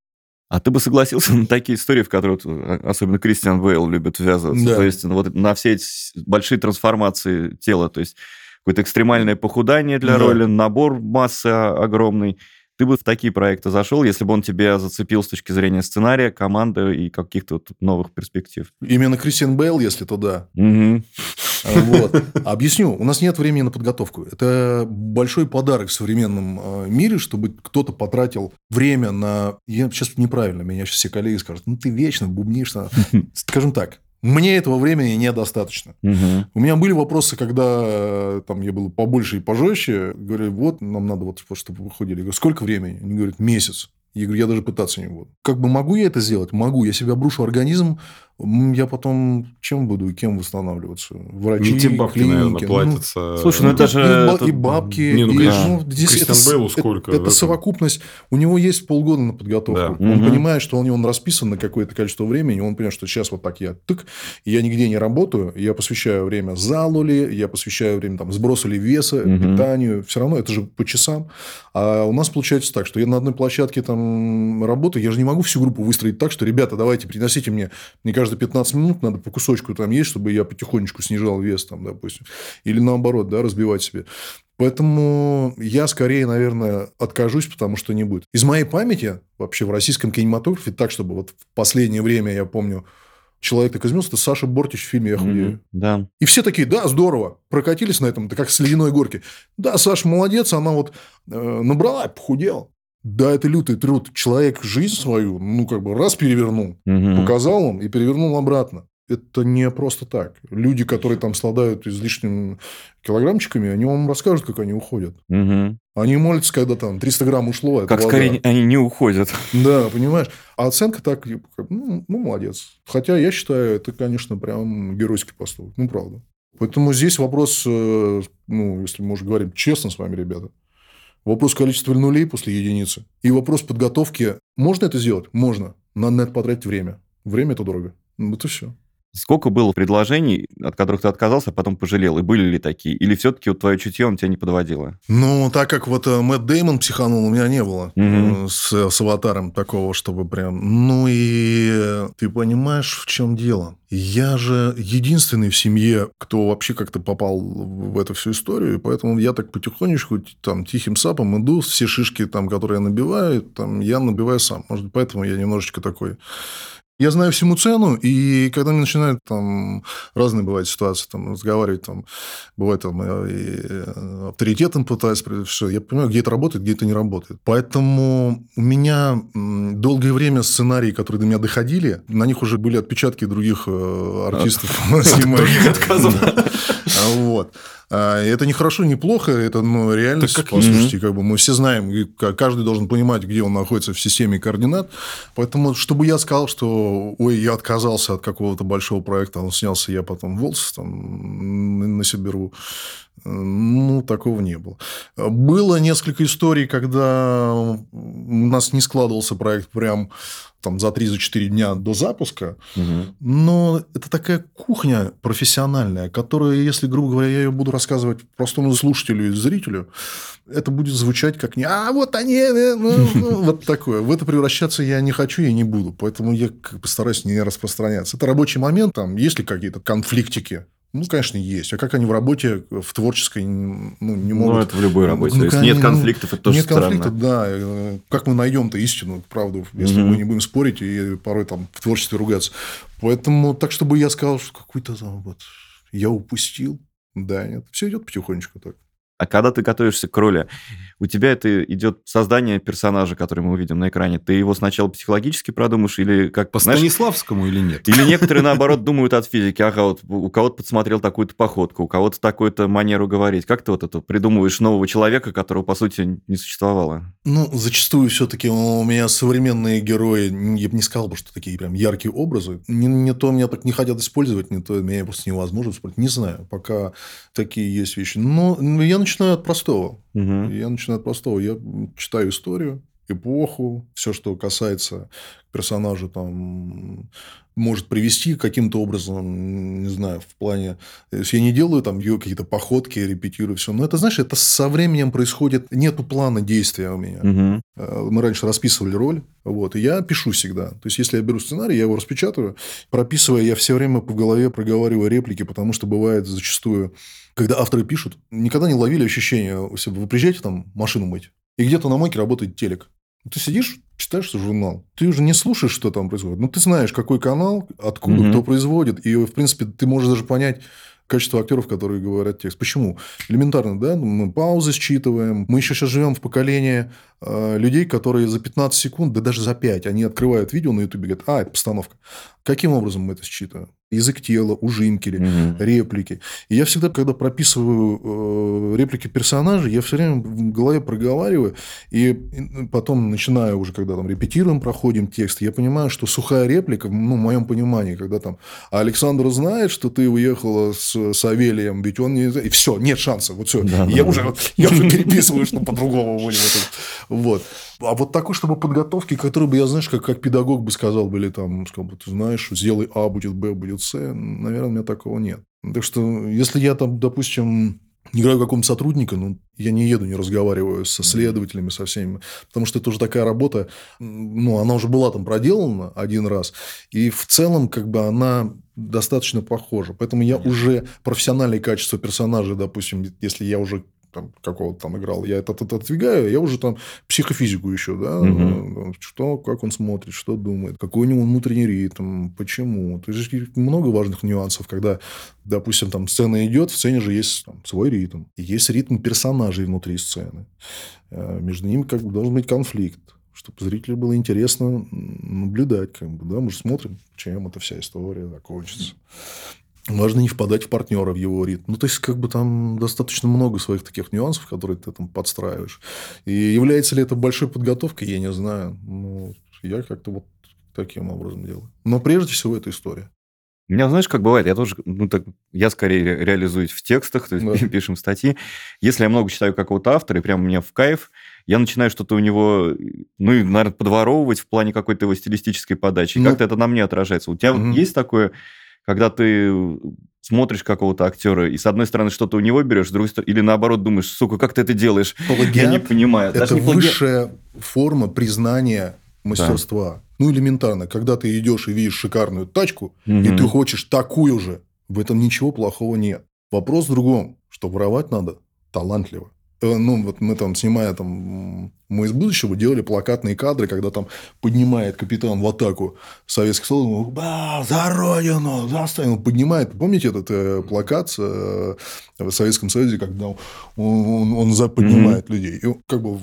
А ты бы согласился на такие истории, в которые э, особенно Кристиан Бейл любит ввязываться? Да. То есть вот на все эти большие трансформации тела, то есть какое-то экстремальное похудание для да. роли, набор массы огромный. Ты бы в такие проекты зашел, если бы он тебя зацепил с точки зрения сценария, команды и каких-то вот новых перспектив? Именно Кристиан Бейл, если то да. Угу. Вот. Объясню. У нас нет времени на подготовку. Это большой подарок в современном э, мире, чтобы кто-то потратил время на... Я сейчас неправильно, меня сейчас все коллеги скажут, ну, ты вечно бубнишь. Скажем так, мне этого времени недостаточно. Угу. У меня были вопросы, когда э, там я был побольше и пожестче. Говорю, вот, нам надо вот, чтобы выходили. Я говорю, сколько времени? Они говорят, месяц. Я говорю, я даже пытаться не буду. Как бы могу я это сделать? Могу. Я себя брушу организм, я потом чем буду и кем восстанавливаться? Врачи, ну, те бабки, клиники. наверное, платятся. Ну, слушай, ну это же... И, это... и бабки. Не, ну, и, да. ну, здесь Кристиан это, Бейлу сколько? Это, это совокупность. У него есть полгода на подготовку. Да. Он угу. понимает, что он, он расписан на какое-то количество времени. Он понимает, что сейчас вот так я тык, и я нигде не работаю. Я посвящаю время залу ли, я посвящаю время там, сбросу ли веса, угу. питанию. Все равно это же по часам. А у нас получается так, что я на одной площадке там работаю. Я же не могу всю группу выстроить так, что, ребята, давайте приносите мне, мне каждые 15 минут надо по кусочку там есть, чтобы я потихонечку снижал вес, там, допустим. Или наоборот, да, разбивать себе. Поэтому я скорее, наверное, откажусь, потому что не будет. Из моей памяти вообще в российском кинематографе так, чтобы вот в последнее время, я помню, человек так изменился, это Саша Бортич в фильме «Я худею». Mm-hmm, да. И все такие, да, здорово, прокатились на этом, это как с ледяной горки. Да, Саша молодец, она вот э, набрала, похудела. Да, это лютый труд. Человек жизнь свою, ну, как бы раз перевернул, mm-hmm. показал он и перевернул обратно это не просто так. Люди, которые там страдают излишними килограммчиками, они вам расскажут, как они уходят. Угу. Они молятся, когда там 300 грамм ушло. Как скорее они не уходят. Да, понимаешь. А оценка так, ну, ну, молодец. Хотя я считаю, это, конечно, прям геройский поступок. Ну, правда. Поэтому здесь вопрос, э, ну, если мы уже говорим честно с вами, ребята, вопрос количества нулей после единицы и вопрос подготовки. Можно это сделать? Можно. Надо на это потратить время. Время – это дорого. Вот и все. Сколько было предложений, от которых ты отказался, а потом пожалел? И были ли такие? Или все-таки вот твое чутье он тебя не подводило? Ну, так как вот э, Мэтт Деймон психанул, у меня не было Мгм. э, с, с аватаром такого, чтобы прям... Ну и ты понимаешь, в чем дело? Я же единственный в семье, кто вообще как-то попал в эту всю историю, и поэтому я так потихонечку, там, тихим сапом иду, все шишки, там, которые я набиваю, там, я набиваю сам. Может, поэтому я немножечко такой я знаю всему цену, и когда мне начинают там разные бывают ситуации, там разговаривать, там бывает там и э, авторитетом пытаюсь, все, я понимаю, где это работает, где это не работает. Поэтому у меня долгое время сценарии, которые до меня доходили, на них уже были отпечатки других э, артистов. Других отказов. А, Вот. А, Это не хорошо, не плохо, это ну, реальность. Так как Послушайте, как бы мы все знаем, каждый должен понимать, где он находится в системе координат. Поэтому, чтобы я сказал, что ой, я отказался от какого-то большого проекта, он снялся, я потом волс там на себе беру. Ну, такого не было. Было несколько историй, когда у нас не складывался проект прям там за 3-4 дня до запуска, Мгм. но это такая кухня профессиональная, которая, если, грубо говоря, я ее буду рассказывать простому слушателю и зрителю, это будет звучать как не «а, вот они», э, ну, ну, вот такое. В это превращаться я не хочу и не буду, поэтому я как бы стараюсь не распространяться. Это рабочий момент, там есть ли какие-то конфликтики? Ну, конечно, есть. А как они в работе, в творческой, ну, не могут... Ну, это в любой работе. Ну, Если конечно, нет конфликтов, это тоже Нет странно. конфликта, да. Э, Как мы найдем-то истину, правду, если Мгм. мы не будем спорить и порой там в творчестве ругаться. Поэтому так, чтобы я сказал, что какой-то там вот я упустил. Да, нет. Все идет потихонечку так. А когда ты готовишься к роли, у тебя это идет создание персонажа, который мы увидим на экране. Ты его сначала психологически продумаешь или как... По знаешь, Станиславскому или нет? Или некоторые, наоборот, думают от физики. Ага, вот у кого-то подсмотрел такую-то походку, у кого-то такую-то манеру говорить. Как ты вот это придумываешь нового человека, которого, по сути, не существовало? Ну, зачастую все-таки у меня современные герои, я бы не сказал бы, что такие прям яркие образы. Не, не то меня так не хотят использовать, не то меня просто невозможно использовать. Не знаю, пока такие есть вещи. Но я начинаю от простого. Мгм. Я начинаю от простого. Я читаю историю, эпоху, все, что касается персонажа, там может привести каким-то образом, не знаю, в плане... То есть, я не делаю там ее какие-то походки, репетирую все. Но это, знаешь, это со временем происходит... Нету плана действия у меня. Э, Мы раньше расписывали роль, вот, и я пишу всегда. То есть, если я беру сценарий, я его распечатываю, прописывая, я все время в голове проговариваю реплики, потому что бывает зачастую, когда авторы пишут, никогда не ловили ощущение, себя, вы приезжаете там машину мыть, и где-то на мойке работает телек. Ты сидишь, читаешь журнал, ты уже не слушаешь, что там происходит, но ты знаешь, какой канал, откуда, Мгм. кто производит, и, в принципе, ты можешь даже понять, качество актеров, которые говорят текст. Почему? Элементарно, да? Мы паузы считываем. Мы еще сейчас живем в поколении э, людей, которые за 15 секунд, да даже за 5, они открывают видео на Ютубе и говорят, а, это постановка. Каким образом мы это считываем? Язык тела, ужимки, ли, Мгм. реплики. И я всегда, когда прописываю э, реплики персонажей, я все время в голове проговариваю, и потом начинаю уже, когда там репетируем, проходим текст, я понимаю, что сухая реплика, ну, в моем понимании, когда там «А Александр знает, что ты уехала с Савелием, ведь он не... И все, нет шанса, вот все. Да, я, да, уже, я уже переписываю, что по-другому будет. Вот. А вот такой, чтобы подготовки, который бы я, знаешь, как, как педагог бы сказал, были там, сказал бы, ты знаешь, сделай А, будет Б, будет С, наверное, у меня такого нет. Так что, если я там, допустим, играю какого-то сотрудника, ну, я не еду, не разговариваю со следователями, со всеми, потому что это уже такая работа, ну, она уже была там проделана один раз, и в целом, как бы, она достаточно похожа. Поэтому я уже профессиональные качества персонажа, допустим, если я уже там, какого-то там играл, я это, отодвигаю, я уже там психофизику еще, да, Мгм. что, как он смотрит, что думает, какой у него внутренний ритм, почему. То есть, много важных нюансов, когда, допустим, там сцена идет, в сцене же есть там, свой ритм, и есть ритм персонажей внутри сцены. Э, Между ними как бы должен быть конфликт чтобы зрителю было интересно наблюдать, как бы, да, мы же смотрим, чем эта вся история закончится. Важно не впадать в партнера в его ритм. Ну, то есть, как бы там достаточно много своих таких нюансов, которые ты там подстраиваешь. И является ли это большой подготовкой, я не знаю. Ну, я как-то вот таким образом делаю. Но прежде всего это история. У меня, знаешь, как бывает, я тоже, ну, так, я скорее ре- реализуюсь в текстах, то есть Да. пишем статьи. Если я много читаю какого-то автора, и прям мне в кайф, я начинаю что-то у него, ну, и, наверное, подворовывать в плане какой-то его стилистической подачи. Ну. как-то это на мне отражается. У тебя вот Мгм. есть такое когда ты смотришь какого-то актера, и с одной стороны что-то у него берешь, с другой стороны, или наоборот думаешь, сука, как ты это делаешь? Плагиат Я не понимаю. Это не плагиат. высшая форма признания мастерства. Ну, элементарно, когда ты идешь и видишь шикарную тачку, и Мгм. ты хочешь такую же, в этом ничего плохого нет. Вопрос в другом, что воровать надо талантливо. Э, Ну, вот мы там, снимая там «Мы из будущего», делали плакатные кадры, когда там поднимает капитан в атаку советский солдат, «Да, за родину, за страну!» Он поднимает. Помните этот э, плакат э, в Советском Союзе, когда он, он, он за- поднимает людей? И как бы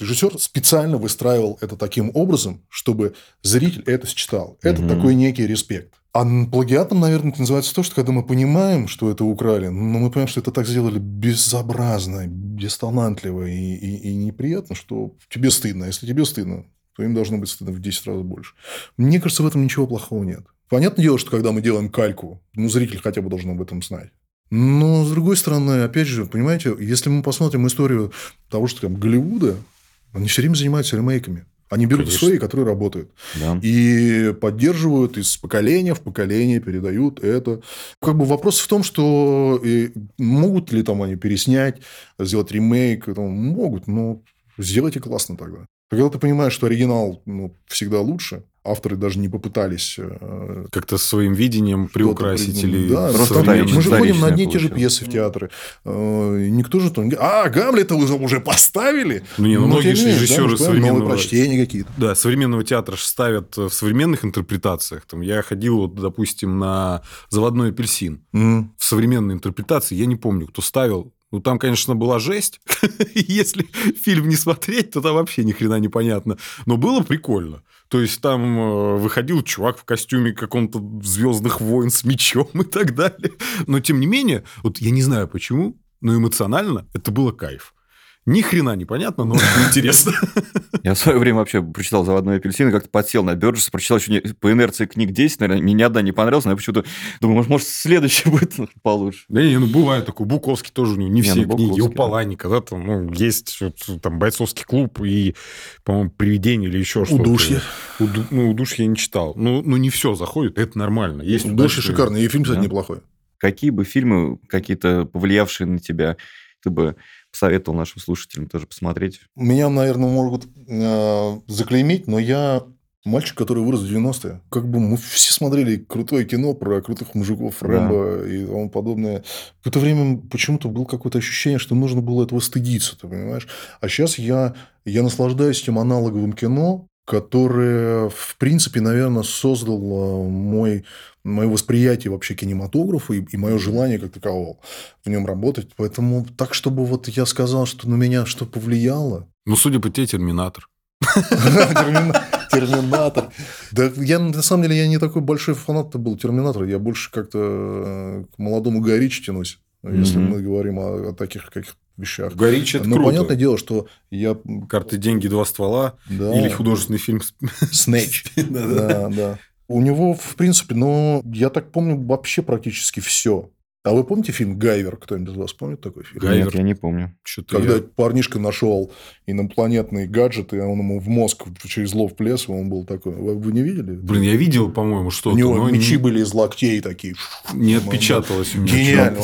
режиссер специально выстраивал это таким образом, чтобы зритель это считал. Это Мгм. такой некий респект. А плагиатом, наверное, это называется то, что когда мы понимаем, что это украли, но мы понимаем, что это так сделали безобразно, бесталантливо и, и- и неприятно, что тебе стыдно. А Если тебе стыдно, то им должно быть стыдно в 10 раз больше. Мне кажется, в этом ничего плохого нет. Понятное дело, что когда мы делаем кальку, ну, зритель хотя бы должен об этом знать. Но, с другой стороны, опять же, понимаете, если мы посмотрим историю того, что там Голливуда, они все время занимаются ремейками. Они берут Конечно. истории, которые работают. Да. И поддерживают из поколения в поколение, передают это. Как бы вопрос в том, что э, могут ли там они переснять, сделать ремейк. там, могут, но сделайте классно тогда. Когда ты понимаешь, что оригинал ну, всегда лучше, авторы даже не попытались э, Как-то своим видением приукрасить или Да, Просто мы же ходим на одни и те же пьесы в театры. Э, Никто же там... А, Гамлета уже поставили? Ну, не, ну, многие не менее, режиссеры да, же понимаем, современного- Новые прочтения какие-то. Да, современного театра ж ставят в современных интерпретациях. Там, я ходил, вот, допустим, на «Заводной апельсин». М. В современной интерпретации я не помню, кто ставил. Ну, там, конечно, была жесть. Если фильм не смотреть, то там вообще ни хрена непонятно. Но было прикольно. То есть, там э, выходил чувак в костюме каком-то звездных войн с мечом и так далее. Но, тем не менее, вот я не знаю почему, но эмоционально это было кайф. Ни хрена непонятно, но очень интересно. Я в свое время вообще прочитал «Заводной апельсин» и как-то подсел на Бёрджес, прочитал еще по инерции книг 10, наверное, мне ни одна не понравилась, но я почему-то думаю, может, может, следующий будет получше. Да не, ну бывает такое. Буковский тоже у него не Не, все ну, книги. У. Паланика, да, там ну, есть вот, там бойцовский клуб и, по-моему, привидение или еще что-то. Удушье. Уду- ну, удушье я не читал. Ну, ну, не все заходит, это нормально. Есть удачные- шикарный. И фильм, кстати, Да. неплохой. Какие бы фильмы, какие-то повлиявшие на тебя, ты бы посоветовал нашим слушателям тоже посмотреть? Меня, наверное, могут э, заклеймить, но я мальчик, который вырос в 90-е. Как бы мы все смотрели крутое кино про крутых мужиков, Да. Рэмбо и тому подобное. В это время почему-то было какое-то ощущение, что нужно было этого стыдиться, ты понимаешь? А сейчас я, я наслаждаюсь этим аналоговым кино, которое, в принципе, наверное, создало мой, мое восприятие вообще кинематографа и, и мое желание как такового в нем работать. Поэтому так, чтобы вот я сказал, что на меня что повлияло, Ну, судя по тебе, Терминатор. Термина- Терминатор. Да, я на самом деле я не такой большой фанат был Терминатора. Я больше как-то э, к молодому Горичи тянусь, если мы говорим о, таких каких вещах. Горич это Но круто. понятное дело, что я... Карты, деньги, два ствола. Да, Или художественный фильм. Снэч. Да, да. У него, в принципе, но я так помню вообще практически все. А вы помните фильм «Гайвер»? Кто-нибудь из вас помнит такой фильм? Гайвер. Нет, я не помню. Что-то Когда я- парнишка нашел инопланетный гаджет, и он ему в мозг через лов и он был такой. Вы, вы не видели? Блин, я видел, по-моему, У что-то. него но мечи не- были из локтей такие. Не отпечаталось у меня. Гениально.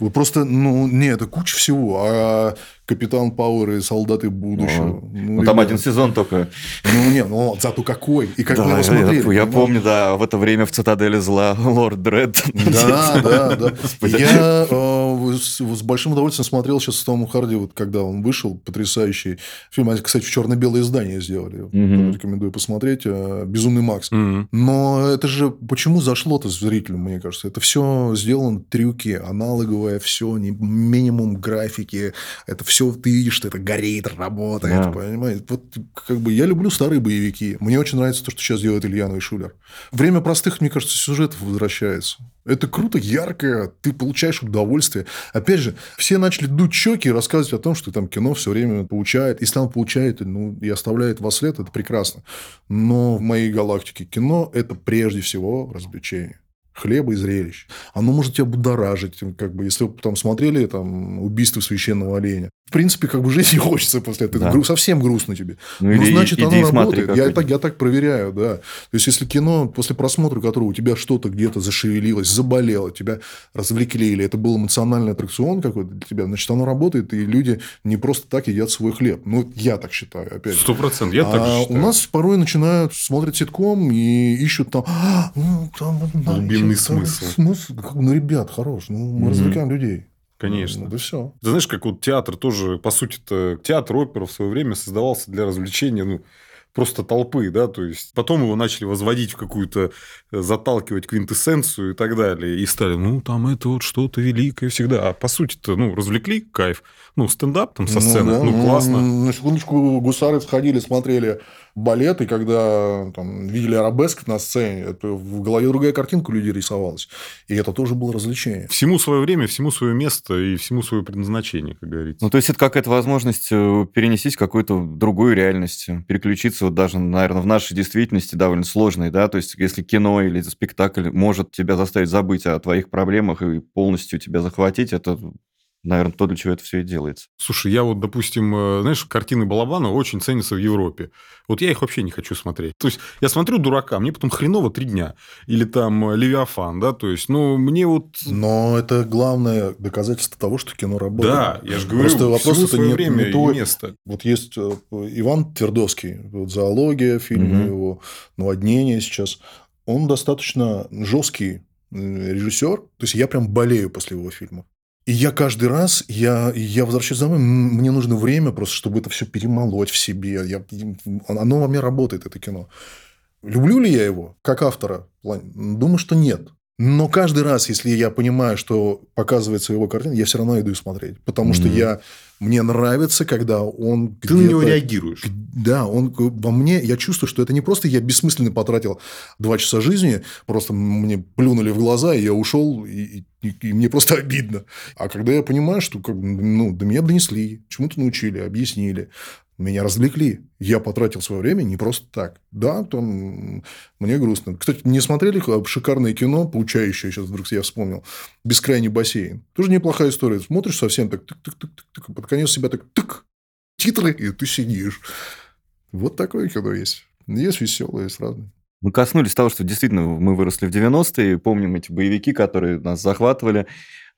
Вы просто, ну, не, это куча всего. А Капитан Пауэр и Солдаты будущего. Ну, там ребят, один сезон только. Ну, не, ну, зато какой. И как Да, мы его я- смотрели. я, понимаешь? помню, да, в это время в «Цитадели зла» Лорд Дред. Да, да, да. Я э, с, большим удовольствием смотрел сейчас с Томом Харди, вот когда он вышел, потрясающий фильм. Они, кстати, в черно-белое издание сделали. Мгм. Рекомендую посмотреть. э, Безумный Макс. Мгм. Но это же почему зашло-то зрителям, мне кажется? Это все сделано трюки, аналоговое, все, минимум графики. Это все ты видишь, что это горит, работает, Да. понимаете? Вот как бы я люблю старые боевики. Мне очень нравится то, что сейчас делает Ильянов и Шулер. Время простых, мне кажется, сюжетов возвращается. Это круто, ярко, ты получаешь удовольствие. Опять же, все начали дуть щеки и рассказывать о том, что там кино все время получает. Если оно получает, ну, и оставляет вас след, это прекрасно. Но в моей галактике кино – это прежде всего развлечение. Хлеба и зрелищ. оно может тебя будоражить. Как бы, если вы там смотрели там, «Убийство священного оленя», в принципе, как бы жить не хочется после этого. Да. совсем грустно тебе. Ну, ну значит, оно работает. Я так, я так проверяю, да. То есть, если кино, после просмотра которого у тебя что-то где-то зашевелилось, заболело, тебя развлекли, или это был эмоциональный аттракцион какой-то для тебя, значит, оно работает, и люди не просто так едят свой хлеб. Ну, я так считаю, опять Сто процентов, я а так же считаю. У нас порой начинают, смотрят ситком и ищут там... «А, ну, там Глубинный смысл. смысл. Ну, ребят, хорош, ну, мы mm-hmm. развлекаем людей. Конечно. Ну, да все. Ты знаешь, как вот театр тоже, по сути-то, театр опера в свое время создавался для развлечения, ну, просто толпы, да, то есть потом его начали возводить в какую-то, э, заталкивать квинтэссенцию и так далее, и стали, ну, там это вот что-то великое всегда, а по сути-то, ну, развлекли, кайф, ну, стендап там со сцены, ну, да. ну классно. На секундочку гусары сходили, смотрели балет, и когда там, видели арабеск на сцене, это в голове другая картинка у людей рисовалась. И это тоже было развлечение. Всему свое время, всему свое место и всему свое предназначение, как говорится. Ну, то есть, это какая-то возможность э, перенестись в какую-то другую реальность, переключиться вот даже, наверное, в нашей действительности довольно сложной, да, то есть, если кино или спектакль может тебя заставить забыть о твоих проблемах и полностью тебя захватить, это наверное, то, для чего это все и делается. Слушай, я вот, допустим, э, знаешь, картины Балабана очень ценятся в Европе. Вот я их вообще не хочу смотреть. То есть, я смотрю «Дурака», мне потом хреново три дня. Или там э, «Левиафан», да, то есть, ну, мне вот... Но это главное доказательство того, что кино работает. Да, я же говорю, Просто вопрос это не, время не то... и место. Вот есть э, Иван Твердовский, вот «Зоология», фильм угу. его «Наводнение» сейчас. Он достаточно жесткий режиссер. То есть, я прям болею после его фильма. И я каждый раз, я, я возвращаюсь домой, мне нужно время просто, чтобы это все перемолоть в себе. Я, оно во мне работает, это кино. Люблю ли я его как автора? Думаю, что нет. Но каждый раз, если я понимаю, что показывается его картина, я все равно иду смотреть. Потому mm-hmm. что я, мне нравится, когда он... Ты на него реагируешь. Да, он во мне... Я чувствую, что это не просто я бессмысленно потратил два часа жизни, просто мне плюнули в глаза, и я ушел, и, и, и мне просто обидно. А когда я понимаю, что как, ну, до меня донесли, чему-то научили, объяснили, меня развлекли. Я потратил свое время не просто так. Да, там мне грустно. Кстати, не смотрели шикарное кино, получающее, сейчас вдруг я вспомнил, «Бескрайний бассейн». Тоже неплохая история. Смотришь совсем так, тык тык тык тык тык под конец себя так, тык, титры, и ты сидишь. Вот такое кино есть. Есть веселое, есть разное. Мы коснулись того, что действительно мы выросли в 90-е, помним эти боевики, которые нас захватывали.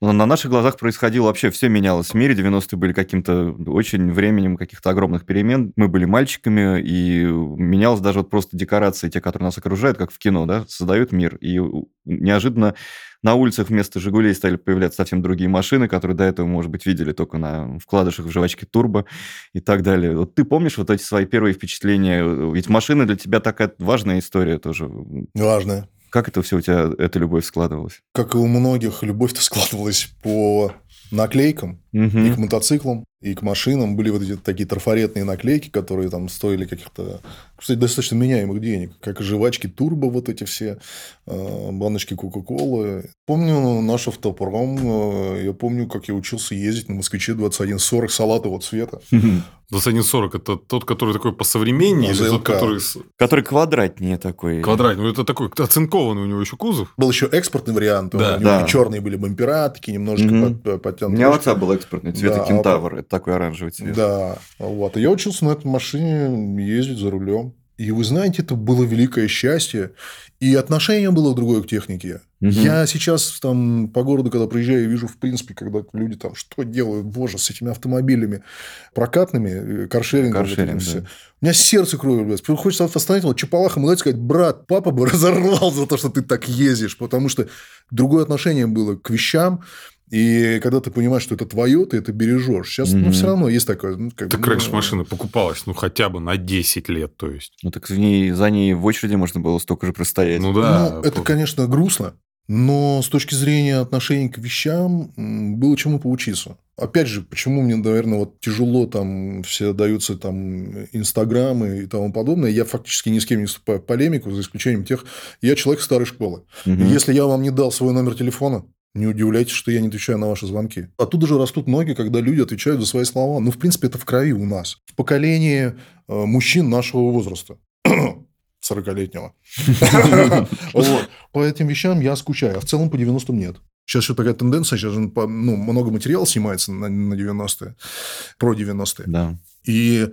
Но на наших глазах происходило вообще, все менялось в мире. 90-е были каким-то очень временем каких-то огромных перемен. Мы были мальчиками, и менялось даже вот просто декорации, те, которые нас окружают, как в кино, да, создают мир. И неожиданно на улицах вместо «Жигулей» стали появляться совсем другие машины, которые до этого, может быть, видели только на вкладышах в жвачке «Турбо» и так далее. Вот ты помнишь вот эти свои первые впечатления? Ведь машины для тебя такая важная история тоже. Важная. Как это все у тебя, эта любовь складывалась? Как и у многих, любовь-то складывалась по наклейкам угу. и к мотоциклам, и к машинам. Были вот эти такие трафаретные наклейки, которые там стоили каких-то, кстати, достаточно меняемых денег. Как и жвачки турбо, вот эти все, э, баночки Кока-Колы. Помню наш автопром. Э, я помню, как я учился ездить на Москвиче 2140 салатового цвета. 2140 это тот, который такой посовременнее, или тот, который... Который квадратнее такой. Квадратный. Ну, это такой оцинкованный у него еще кузов. Был еще экспортный вариант. Да. У него да. черные были бампера, такие немножечко под, подтянутые. У меня у отца был экспортный цвет да, кентавр. Это такой оранжевый цвет. Да. Вот. И я учился на этой машине ездить за рулем. И вы знаете, это было великое счастье. И отношение было другое к технике. Угу. Я сейчас там по городу, когда приезжаю, вижу, в принципе, когда люди там что делают, боже, с этими автомобилями прокатными, каршерингом. Каршеринг, да. У меня сердце кровью блядь. Хочется остановить его чапалахом и сказать, брат, папа бы разорвал за то, что ты так ездишь. Потому что другое отношение было к вещам. И когда ты понимаешь, что это твое, ты это бережешь. Сейчас, mm-hmm. ну, все равно есть такое. Ну, как так бы, раньше ну... машина покупалась, ну, хотя бы на 10 лет, то есть. Ну, так за ней, за ней в очереди можно было столько же простоять. Ну, да. Ну, это, конечно, грустно. Но с точки зрения отношений к вещам было чему поучиться. Опять же, почему мне, наверное, вот тяжело там все даются там инстаграмы и тому подобное. Я фактически ни с кем не вступаю в полемику, за исключением тех... Я человек старой школы. Угу. Если я вам не дал свой номер телефона, не удивляйтесь, что я не отвечаю на ваши звонки. Оттуда же растут ноги, когда люди отвечают за свои слова. Ну, в принципе, это в крови у нас. В поколении э, мужчин нашего возраста. 40-летнего. По этим вещам я скучаю, а в целом по 90-м нет. Сейчас еще такая тенденция, сейчас же ну, много материала снимается на, на 90-е, про 90-е. Да. И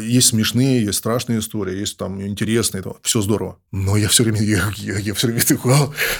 есть смешные, есть страшные истории, есть там интересные, это все здорово. Но я все время, я, я, я все время такой,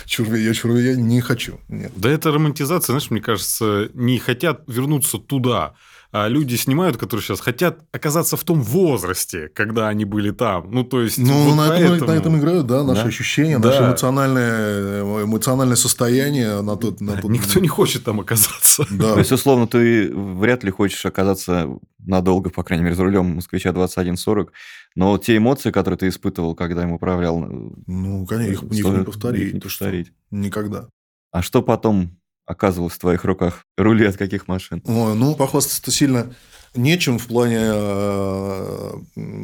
чур я, чур я не хочу. Нет. Да это романтизация, знаешь, мне кажется, не хотят вернуться туда люди снимают, которые сейчас хотят оказаться в том возрасте, когда они были там. Ну, то есть... Ну, вот на, поэтому... этом, на этом играют, да, наши да? ощущения, да. наше эмоциональное, эмоциональное состояние. На тот, на тот... Никто не хочет там оказаться. Да. То есть, условно, ты вряд ли хочешь оказаться надолго, по крайней мере, за рулем москвича 2140, но те эмоции, которые ты испытывал, когда им управлял... Ну, конечно, их, их не повторить. Их не повторить. Никогда. А что потом оказывалось в твоих руках? Рули от каких машин? Ой, ну, похвастаться-то сильно нечем в плане э,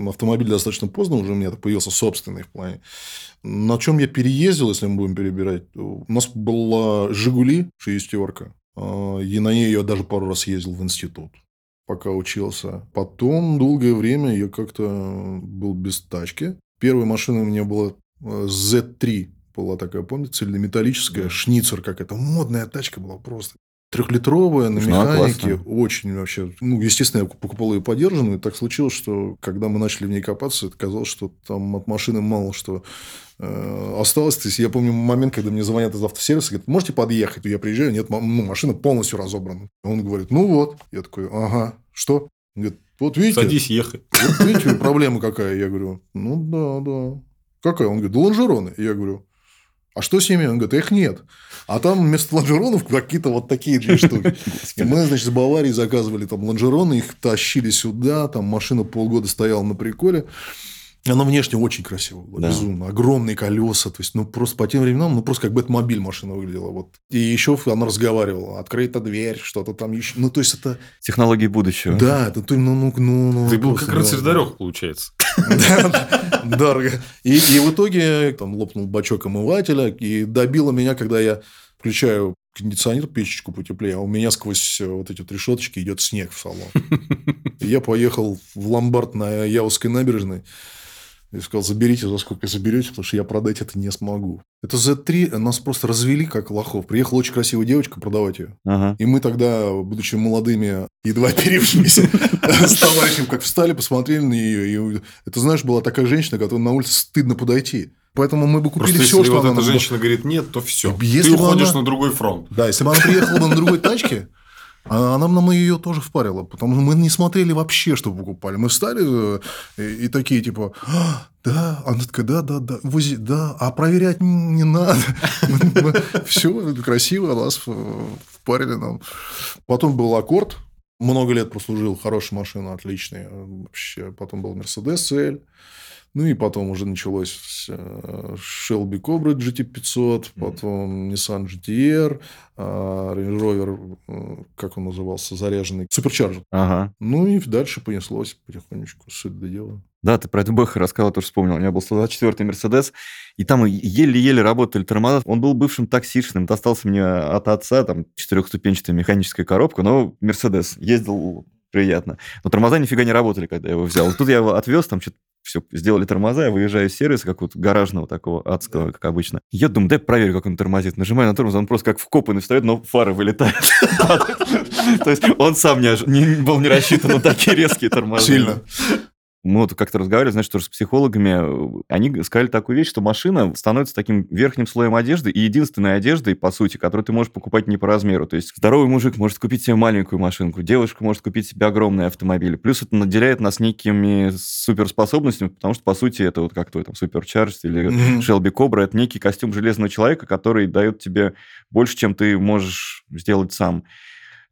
автомобиль достаточно поздно уже у меня появился собственный в плане. На чем я переездил, если мы будем перебирать? У нас была «Жигули» шестерка. Э, и на ней я даже пару раз ездил в институт пока учился. Потом долгое время я как-то был без тачки. Первая машина у меня была Z3 э, была такая, помните, цельнометаллическая, шницер какая-то. Модная тачка была просто. Трехлитровая на механике, классно. очень вообще. Ну, естественно, я покупал ее подержанную. И так случилось, что когда мы начали в ней копаться, это казалось, что там от машины мало что э, осталось. То есть я помню момент, когда мне звонят из автосервиса, говорят, можете подъехать? Я приезжаю, нет, ну, машина полностью разобрана. Он говорит, ну вот. Я такой, ага, что? Он говорит, вот видите. Садись, ехай. Вот видите, проблема какая? Я говорю, ну да, да. Какая? Он говорит, да лонжероны. Я говорю, а что с ними? Он говорит, их нет. А там вместо лонжеронов какие-то вот такие две штуки. И мы, значит, с Баварии заказывали там лонжероны, их тащили сюда, там машина полгода стояла на приколе. Она внешне очень красивая была, да. безумно. Огромные колеса. То есть, ну, просто по тем временам, ну, просто как Бэтмобиль машина выглядела. Вот. И еще она разговаривала. Открыта дверь, что-то там еще. Ну, то есть, это... Технологии будущего. Да, это ну, ну, ну, ну Ты был как раз Сидорёк, получается. Дорого. И в итоге там лопнул бачок омывателя, и добило меня, когда я включаю кондиционер, печечку потеплее, а у меня сквозь вот эти вот решеточки идет снег в салон. Я поехал в ломбард на Яузской набережной, я сказал, заберите за сколько заберете, потому что я продать это не смогу. Это Z3 нас просто развели как лохов. Приехала очень красивая девочка продавать ее. Ага. И мы тогда, будучи молодыми, едва оперившимися, с товарищем, как встали, посмотрели на нее. И это, знаешь, была такая женщина, которой на улице стыдно подойти. Поэтому мы бы купили Просто все, если что вот она... эта женщина говорит нет, то все. Если Ты уходишь она... на другой фронт. Да, если бы она приехала бы на другой тачке, а она нам ее тоже впарила, потому что мы не смотрели вообще, что покупали. Мы встали э, и, и такие типа, а, да, она такая, да, да, да, вози, да, а проверять не надо. Все красиво, нас впарили нам. Потом был аккорд, много лет прослужил, хорошая машина, отличная. Вообще, потом был Mercedes CL. Ну и потом уже началось э, Shelby Cobra GT500, потом Nissan GTR, а, Range Rover, э, как он назывался, заряженный, Supercharger. Ага. Ну и дальше понеслось потихонечку, суть до дела. Да, ты про это Бэха рассказал, тоже вспомнил. У меня был 124-й Мерседес, и там еле-еле работали тормоза. Он был бывшим таксишным, достался мне от отца, там, четырехступенчатая механическая коробка, но Мерседес. Ездил приятно. Но тормоза нифига не работали, когда я его взял. Тут я его отвез, там что-то все, сделали тормоза, я выезжаю из сервиса, как вот гаражного такого адского, как обычно. Я думаю, дай проверю, как он тормозит. Нажимаю на тормоз, он просто как вкопанный встает, но фары вылетают. То есть он сам не был не рассчитан на такие резкие тормоза. Сильно мы вот как-то разговаривали, знаешь, тоже с психологами, они сказали такую вещь, что машина становится таким верхним слоем одежды и единственной одеждой, по сути, которую ты можешь покупать не по размеру. То есть здоровый мужик может купить себе маленькую машинку, девушка может купить себе огромный автомобиль. Плюс это наделяет нас некими суперспособностями, потому что, по сути, это вот как твой там суперчарж или mm-hmm. Shelby Cobra, это некий костюм железного человека, который дает тебе больше, чем ты можешь сделать сам.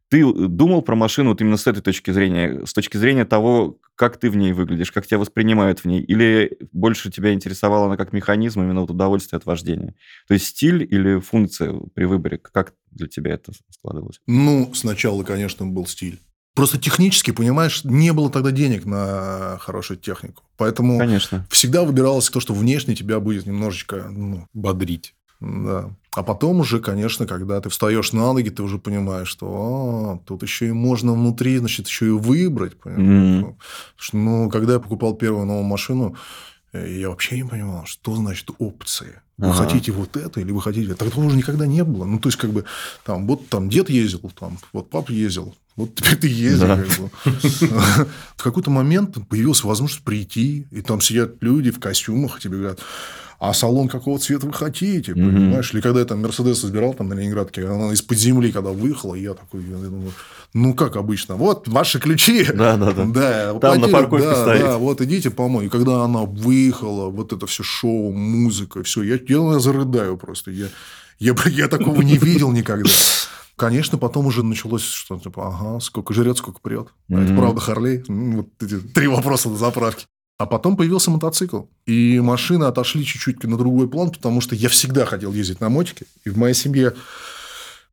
Ты думал про машину вот именно с этой точки зрения, с точки зрения того, как ты в ней выглядишь, как тебя воспринимают в ней, или больше тебя интересовала она как механизм, именно вот удовольствие от вождения? То есть стиль или функция при выборе, как для тебя это складывалось? Ну, сначала, конечно, был стиль. Просто технически, понимаешь, не было тогда денег на хорошую технику. Поэтому Конечно. всегда выбиралось то, что внешне тебя будет немножечко ну, бодрить. Да. А потом уже, конечно, когда ты встаешь на ноги, ты уже понимаешь, что а, тут еще и можно внутри, значит, еще и выбрать. Mm. Что, ну, когда я покупал первую новую машину, И я вообще не понимал, что значит опции. Вы ага. хотите вот это или вы хотите это? Такого уже никогда не было. Ну, то есть, как бы, там, вот там дед ездил, там, вот папа ездил, вот теперь ты ездил. Да. Как бы. В какой-то момент появилась возможность прийти, и там сидят люди в костюмах, и тебе говорят, а салон какого цвета вы хотите, mm-hmm. понимаешь? Или когда я там Мерседес избирал там на Ленинградке, она из-под земли, когда выехала, я такой, я думаю, ну, как обычно, вот ваши ключи. Да, да, да. Да, там на парковке да, стоит. Да, вот идите помой. И когда она выехала, вот это все шоу, музыка, все, я, я зарыдаю просто. Я, я, я такого не видел никогда. Конечно, потом уже началось что типа, ага, сколько жрет, сколько прет. Mm-hmm. это правда Харлей? Вот эти три вопроса на заправке. А потом появился мотоцикл. И машины отошли чуть-чуть на другой план, потому что я всегда хотел ездить на мотике. И в моей семье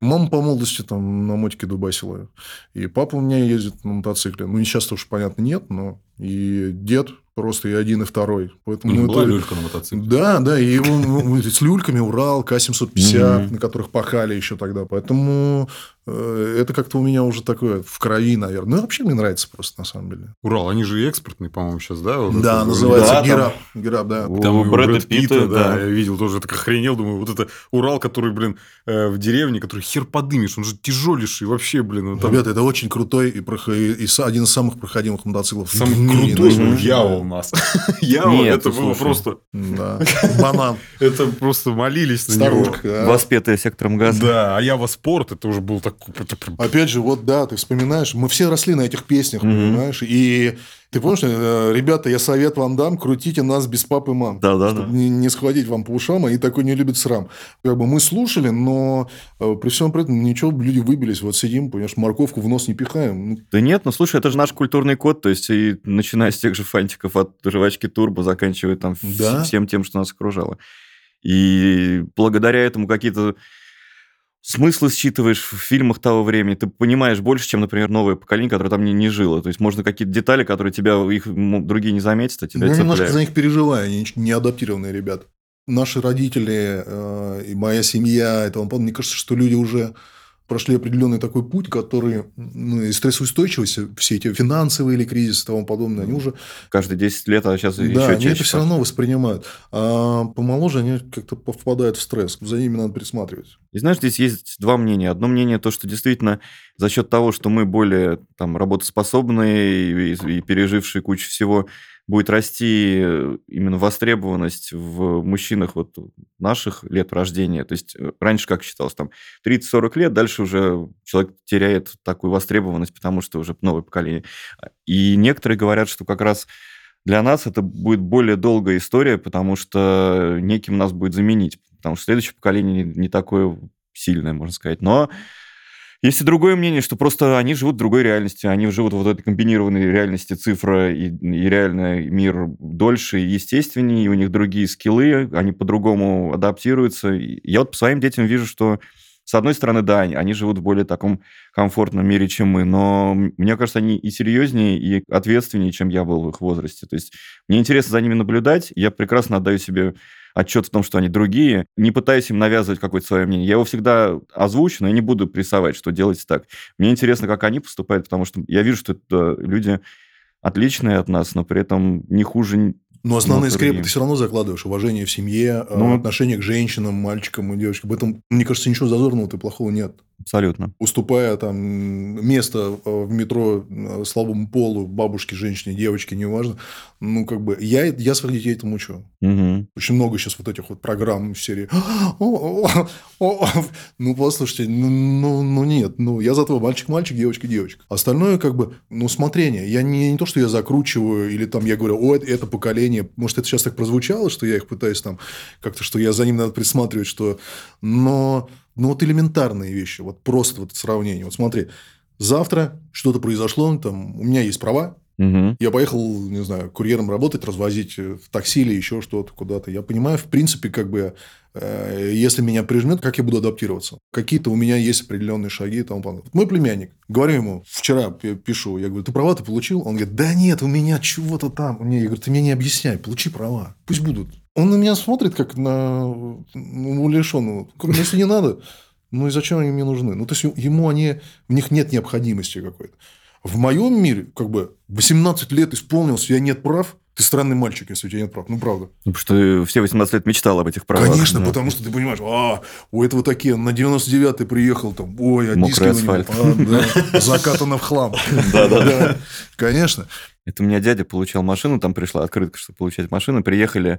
мама по молодости там на мотике дубасила. И папа у меня ездит на мотоцикле. Ну, сейчас тоже, понятно, нет, но и дед просто и один, и второй. Поэтому У них была это... люлька на мотоцикле. Да, да, и его с люльками Урал, К-750, на которых пахали еще тогда. Поэтому это как-то у меня уже такое в крови, наверное. Ну, вообще мне нравится просто, на самом деле. Урал, они же экспортные, по-моему, сейчас, да? Вот да, называется да, Гераб. Там... Гераб, да. Там у Брэда Питта, да. да. Я видел тоже, так охренел, думаю, вот это Урал, который, блин, э, в деревне, который хер подымешь, он же тяжелейший вообще, блин. Там... Ребята, это очень крутой и, и один из самых проходимых мотоциклов Самый в мире. крутой Угу. Яо у нас. Яо это было просто... Банан. Это просто молились на него. Воспетая сектором газа. Да, а Ява Спорт, это уже был такой... Опять же, вот да, ты вспоминаешь, мы все росли на этих песнях, понимаешь, и ты помнишь, э, ребята, я совет вам дам, крутите нас без папы и мам. Да, да, да. Не, не схватить вам по ушам, они такой не любят срам. Как бы мы слушали, но э, при всем при этом ничего, люди выбились, вот сидим, понимаешь, морковку в нос не пихаем. Ну, да нет, ну слушай, это же наш культурный код, то есть и начиная с тех же фантиков от жвачки турбо, заканчивая там да? всем тем, что нас окружало. И благодаря этому какие-то смыслы считываешь в фильмах того времени, ты понимаешь больше, чем, например, новое поколение, которое там не, не жило. То есть, можно какие-то детали, которые тебя их другие не заметят, а тебя Я немножко за них переживаю, они не адаптированные ребята. Наши родители э, и моя семья, это, мне кажется, что люди уже прошли определенный такой путь, который ну, и стрессоустойчивость, все эти финансовые или кризисы и тому подобное, они уже... Каждые 10 лет, а сейчас да, еще они чаще. это все равно воспринимают. А помоложе они как-то впадают в стресс. За ними надо присматривать. И знаешь, здесь есть два мнения. Одно мнение то, что действительно за счет того, что мы более там, работоспособные и, и пережившие кучу всего, будет расти э, именно востребованность в мужчинах вот наших лет рождения. То есть э, раньше как считалось, там 30-40 лет, дальше уже человек теряет такую востребованность, потому что уже новое поколение. И некоторые говорят, что как раз для нас это будет более долгая история, потому что неким нас будет заменить, потому что следующее поколение не такое сильное, можно сказать. Но есть и другое мнение, что просто они живут в другой реальности, они живут в вот этой комбинированной реальности цифра и, и реальный мир дольше и естественнее, и у них другие скиллы, они по-другому адаптируются. Я вот по своим детям вижу, что с одной стороны, да, они живут в более таком комфортном мире, чем мы, но мне кажется, они и серьезнее, и ответственнее, чем я был в их возрасте. То есть мне интересно за ними наблюдать, я прекрасно отдаю себе отчет в том, что они другие, не пытаясь им навязывать какое-то свое мнение. Я его всегда озвучу, но я не буду прессовать, что делайте так. Мне интересно, как они поступают, потому что я вижу, что это люди отличные от нас, но при этом не хуже но основные скрепы ты все равно закладываешь. Уважение в семье, ну, отношение к женщинам, мальчикам и девочкам. В этом, мне кажется, ничего зазорного и плохого нет. Абсолютно. Уступая там место э, в метро э, слабому полу, бабушке, женщине, девочке, неважно. Ну, как бы, я, я своих детей этому учу. Угу. Очень много сейчас вот этих вот программ в серии. Ну, послушайте, ну, ну, ну нет. Ну, я зато мальчик-мальчик, девочка-девочка. Остальное, как бы, ну, смотрение. Я не, не то, что я закручиваю, или там я говорю, о, это, это поколение. Может, это сейчас так прозвучало, что я их пытаюсь там как-то, что я за ним надо присматривать, что... Но ну, вот элементарные вещи, вот просто вот сравнение. Вот смотри, завтра что-то произошло, там, у меня есть права, Угу. Я поехал, не знаю, курьером работать, развозить в такси или еще что-то куда-то. Я понимаю, в принципе, как бы, э, если меня прижмет, как я буду адаптироваться. Какие-то у меня есть определенные шаги и тому подобное. Мой племянник, говорю ему, вчера пишу, я говорю, ты права ты получил? Он говорит, да нет, у меня чего-то там. Я говорю, ты мне не объясняй, получи права, пусть будут. Он на меня смотрит, как на ну, умалишенного. Если не надо, ну и зачем они мне нужны? Ну, то есть, ему они, в них нет необходимости какой-то. В моем мире, как бы, 18 лет исполнился, я нет прав, Ты странный мальчик, если у тебя нет прав. Ну, правда. Ну, потому что все 18 лет мечтал об этих правах. Конечно, да. потому что ты понимаешь, а, у этого такие, на 99-й приехал, там, ой, а Мокрый диски у него, асфальт. а, да, закатано в хлам. Да-да-да. Конечно. Это у меня дядя получал машину, там пришла открытка, чтобы получать машину, приехали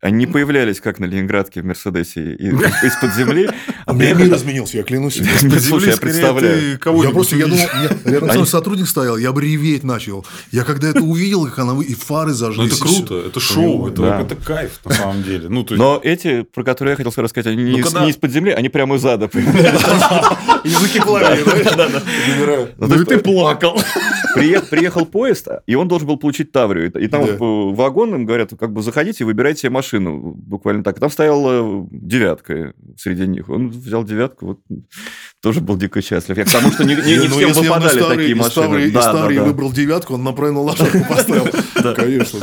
они не появлялись, как на Ленинградке в Мерседесе и- из-под земли. У меня мир изменился, я клянусь. тебе. Слушай, я представляю. Я просто, я думал, рядом со мной сотрудник стоял, я бы реветь начал. Я когда это увидел, как она вы- и фары Ну, зажглись. это и всё. круто, это шоу, это, Да. это кайф на самом деле. Ну, Но эти, про которые я хотел сразу сказать, они не, Ну, не из-под земли, они прямо из ада появляются. Языки пламени, да? Умираю. Ну, то есть, ты плакал. Приехал, приехал поезд, и он должен был получить Таврию. И там Да. вагон им говорят, как бы заходите и выбирайте себе машину. Буквально так. И там стояла девятка среди них. Он взял девятку, вот тоже был дико счастлив. Я к тому, что не, не- не Ну, всем если он выпадали такие машины. Таврии- из Да, да, да. выбрал девятку, он направил лошадку поставил. Конечно.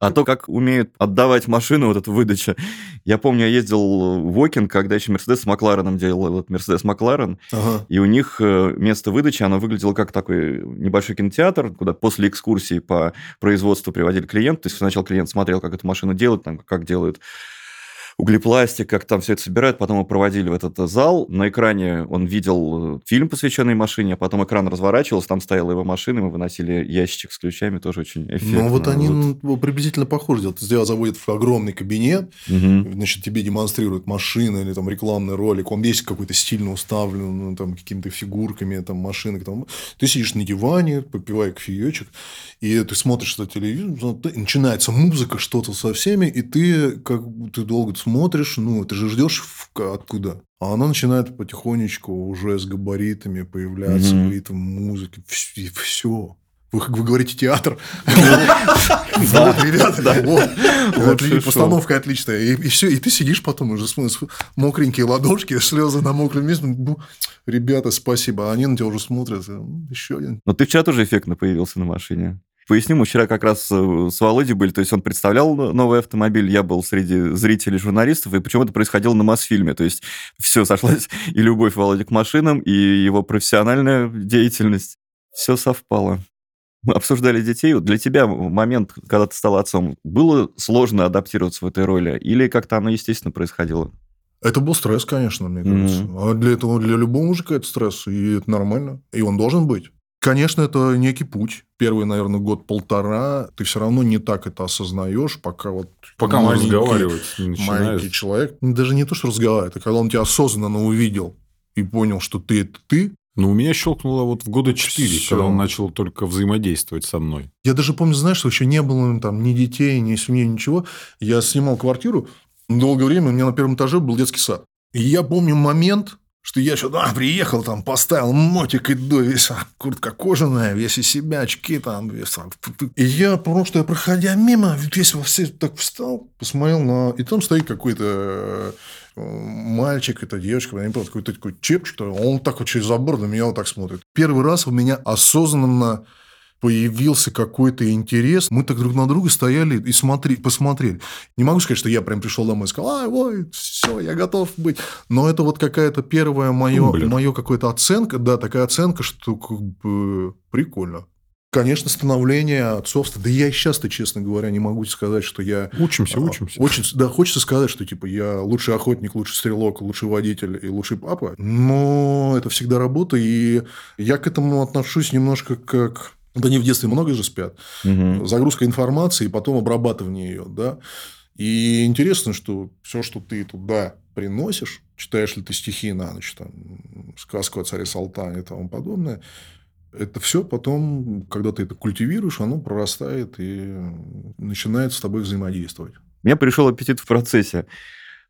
А то, как умеют отдавать машину, вот эта выдача. Я помню, я ездил в Окин, когда еще Мерседес с Маклареном делал этот Мерседес Макларен. Ага. И у них э, место выдачи, оно выглядело как такой небольшой кинотеатр, куда после экскурсии по производству приводили клиента. То есть сначала клиент смотрел, как эту машину делают, там, как делают углепластик, как там все это собирают. Потом его проводили в этот э, зал. На экране он видел э, фильм, посвященный машине, а потом экран разворачивался, там стояла его машина, мы выносили ящичек с ключами, тоже очень эффектно. Ну, вот они Вот. ну, приблизительно похоже делают. Тебя заводят в огромный кабинет, Мгм. значит, тебе демонстрируют машины или там рекламный ролик, он весь какой-то стильно уставлен, ну, там, какими-то фигурками, там, машинок, там. Ты сидишь на диване, попивая кофеечек, и ты смотришь на телевизор, ну, начинается музыка, что-то со всеми, и ты как ты долго смотришь, ну, ты же ждешь откуда. А она начинает потихонечку уже с габаритами появляться, Мгм. ритм музыки, и все. Вы, вы говорите театр. Вот, ребята, вот. Постановка отличная. И, все, и ты сидишь потом уже смотришь, мокренькие ладошки, слезы на мокром месте. Ну, Ребята, спасибо. А Они на тебя уже смотрят. «М, Еще один. Но ты вчера тоже эффектно появился на машине. Поясню, мы вчера как раз э, с Володей были, то есть он представлял новый автомобиль, я был среди зрителей, журналистов, и причем это происходило на Мосфильме, то есть все сошлось, и любовь Володи к машинам, и его профессиональная деятельность, все совпало. Мы обсуждали детей. Для тебя момент, когда ты стал отцом, было сложно адаптироваться в этой роли? Или как-то оно естественно происходило? Это был стресс, конечно, мне кажется. А для этого, для любого мужика это стресс, и это нормально. И он должен быть. Конечно, это некий путь. Первый, наверное, год-полтора ты все равно не так это осознаешь, пока вот пока не начинаешь. маленький человек, даже не то, что разговаривает, а когда он тебя осознанно увидел и понял, что ты – это ты, Ну, у меня щелкнуло вот в года четыре, когда он начал только взаимодействовать со мной. Я даже помню, знаешь, что еще не было там ни детей, ни семьи, ничего. Я снимал квартиру. Долгое время у меня на первом этаже был детский сад. И я помню момент, что я сюда приехал, там, поставил мотик, иду, весь а, куртка кожаная, весь из себя, очки там, весь. И я, просто я, проходя мимо, весь во все так встал, посмотрел на... И там стоит какой-то э, мальчик, это девочка, я не помню, какой-то такой чепчик, он так вот через забор на меня вот так смотрит. Первый раз у меня осознанно появился какой-то интерес. Мы так друг на друга стояли и смотри, посмотрели. Не могу сказать, что я прям пришел домой и сказал, ай, ой, все, я готов быть. Но это вот какая-то первая мое, Блин. мое какая-то оценка, да, такая оценка, что как бы прикольно. Конечно, становление отцовства. Да я и сейчас-то, честно говоря, не могу сказать, что я... Учимся, а, учимся. Очень, да, хочется сказать, что типа я лучший охотник, лучший стрелок, лучший водитель и лучший папа. Но это всегда работа, и я к этому отношусь немножко как... Да не в детстве много же спят. Мгм. Загрузка информации и потом обрабатывание ее, да. И интересно, что все, что ты туда приносишь, читаешь ли ты стихи на ночь, там, сказку о царе Салтане и тому подобное, это все потом, когда ты это культивируешь, оно прорастает и начинает с тобой взаимодействовать. У меня пришел аппетит в процессе.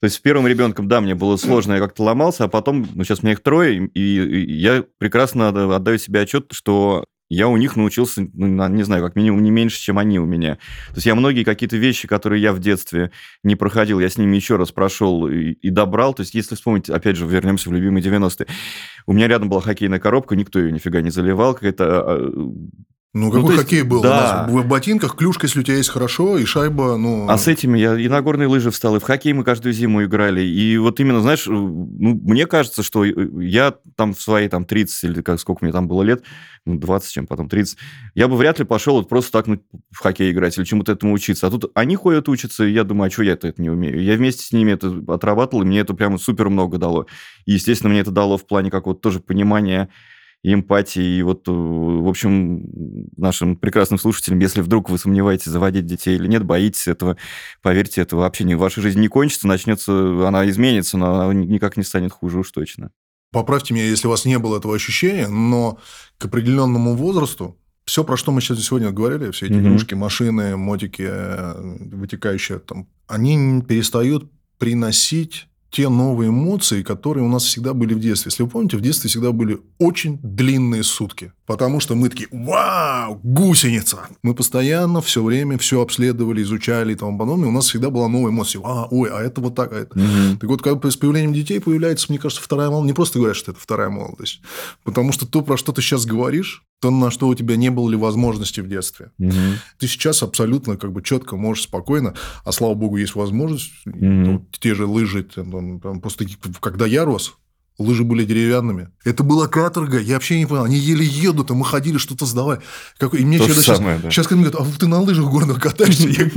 То есть с первым ребенком, да, мне было сложно, я как-то ломался, а потом, ну, сейчас у меня их трое, и, и я прекрасно отдаю себе отчет, что я у них научился, ну, не знаю, как минимум не меньше, чем они у меня. То есть я многие какие-то вещи, которые я в детстве не проходил, я с ними еще раз прошел и, и добрал. То есть если вспомнить, опять же, вернемся в любимые 90-е, у меня рядом была хоккейная коробка, никто ее нифига не заливал, какая-то а, Ну, какой есть, хоккей был? Да. У нас в ботинках клюшка, если у тебя есть хорошо, и шайба, ну... А с этими я и на горные лыжи встал, и в хоккей мы каждую зиму играли. И вот именно, знаешь, ну, мне кажется, что я там в свои там 30 или как сколько мне там было лет, ну, 20, чем потом 30, я бы вряд ли пошел вот просто так ну, в хоккей играть или чему-то этому учиться. А тут они ходят учатся, и я думаю, а что я это не умею? Я вместе с ними это отрабатывал, и мне это прямо супер много дало. И, естественно, мне это дало в плане как вот тоже понимания и эмпатии. И вот, э, в общем, нашим прекрасным слушателям, если вдруг вы сомневаетесь, заводить детей или нет, боитесь этого, поверьте, это вообще не, ваша жизнь не кончится, начнется, она изменится, но она никак не станет хуже уж точно. Поправьте меня, если у вас не было этого ощущения, но к определенному возрасту все, про что мы сейчас сегодня говорили, все эти mm-hmm. игрушки, машины, мотики, э, вытекающие там, они перестают приносить те новые эмоции, которые у нас всегда были в детстве. Если вы помните, в детстве всегда были очень длинные сутки. Потому что мы такие, вау, гусеница. Мы постоянно все время все обследовали, изучали и тому подобное. У нас всегда была новая эмоция. А, ой, а это вот так, а это. Угу. Так вот, когда с появлением детей появляется, мне кажется, вторая молодость. Не просто говорят, что это вторая молодость. Потому что то, про что ты сейчас говоришь, то, на что у тебя не было ли возможности в детстве. Угу. Ты сейчас абсолютно как бы четко можешь спокойно, а слава богу, есть возможность. Угу. Те же лыжи, там, там, просто когда я рос, Лыжи были деревянными. Это была каторга. Я вообще не понял. Они еле едут, а мы ходили, что-то сдавали. Как... И мне То сейчас, самое, да. сейчас ко мне говорят, а ты на лыжах горных катаешься? Я,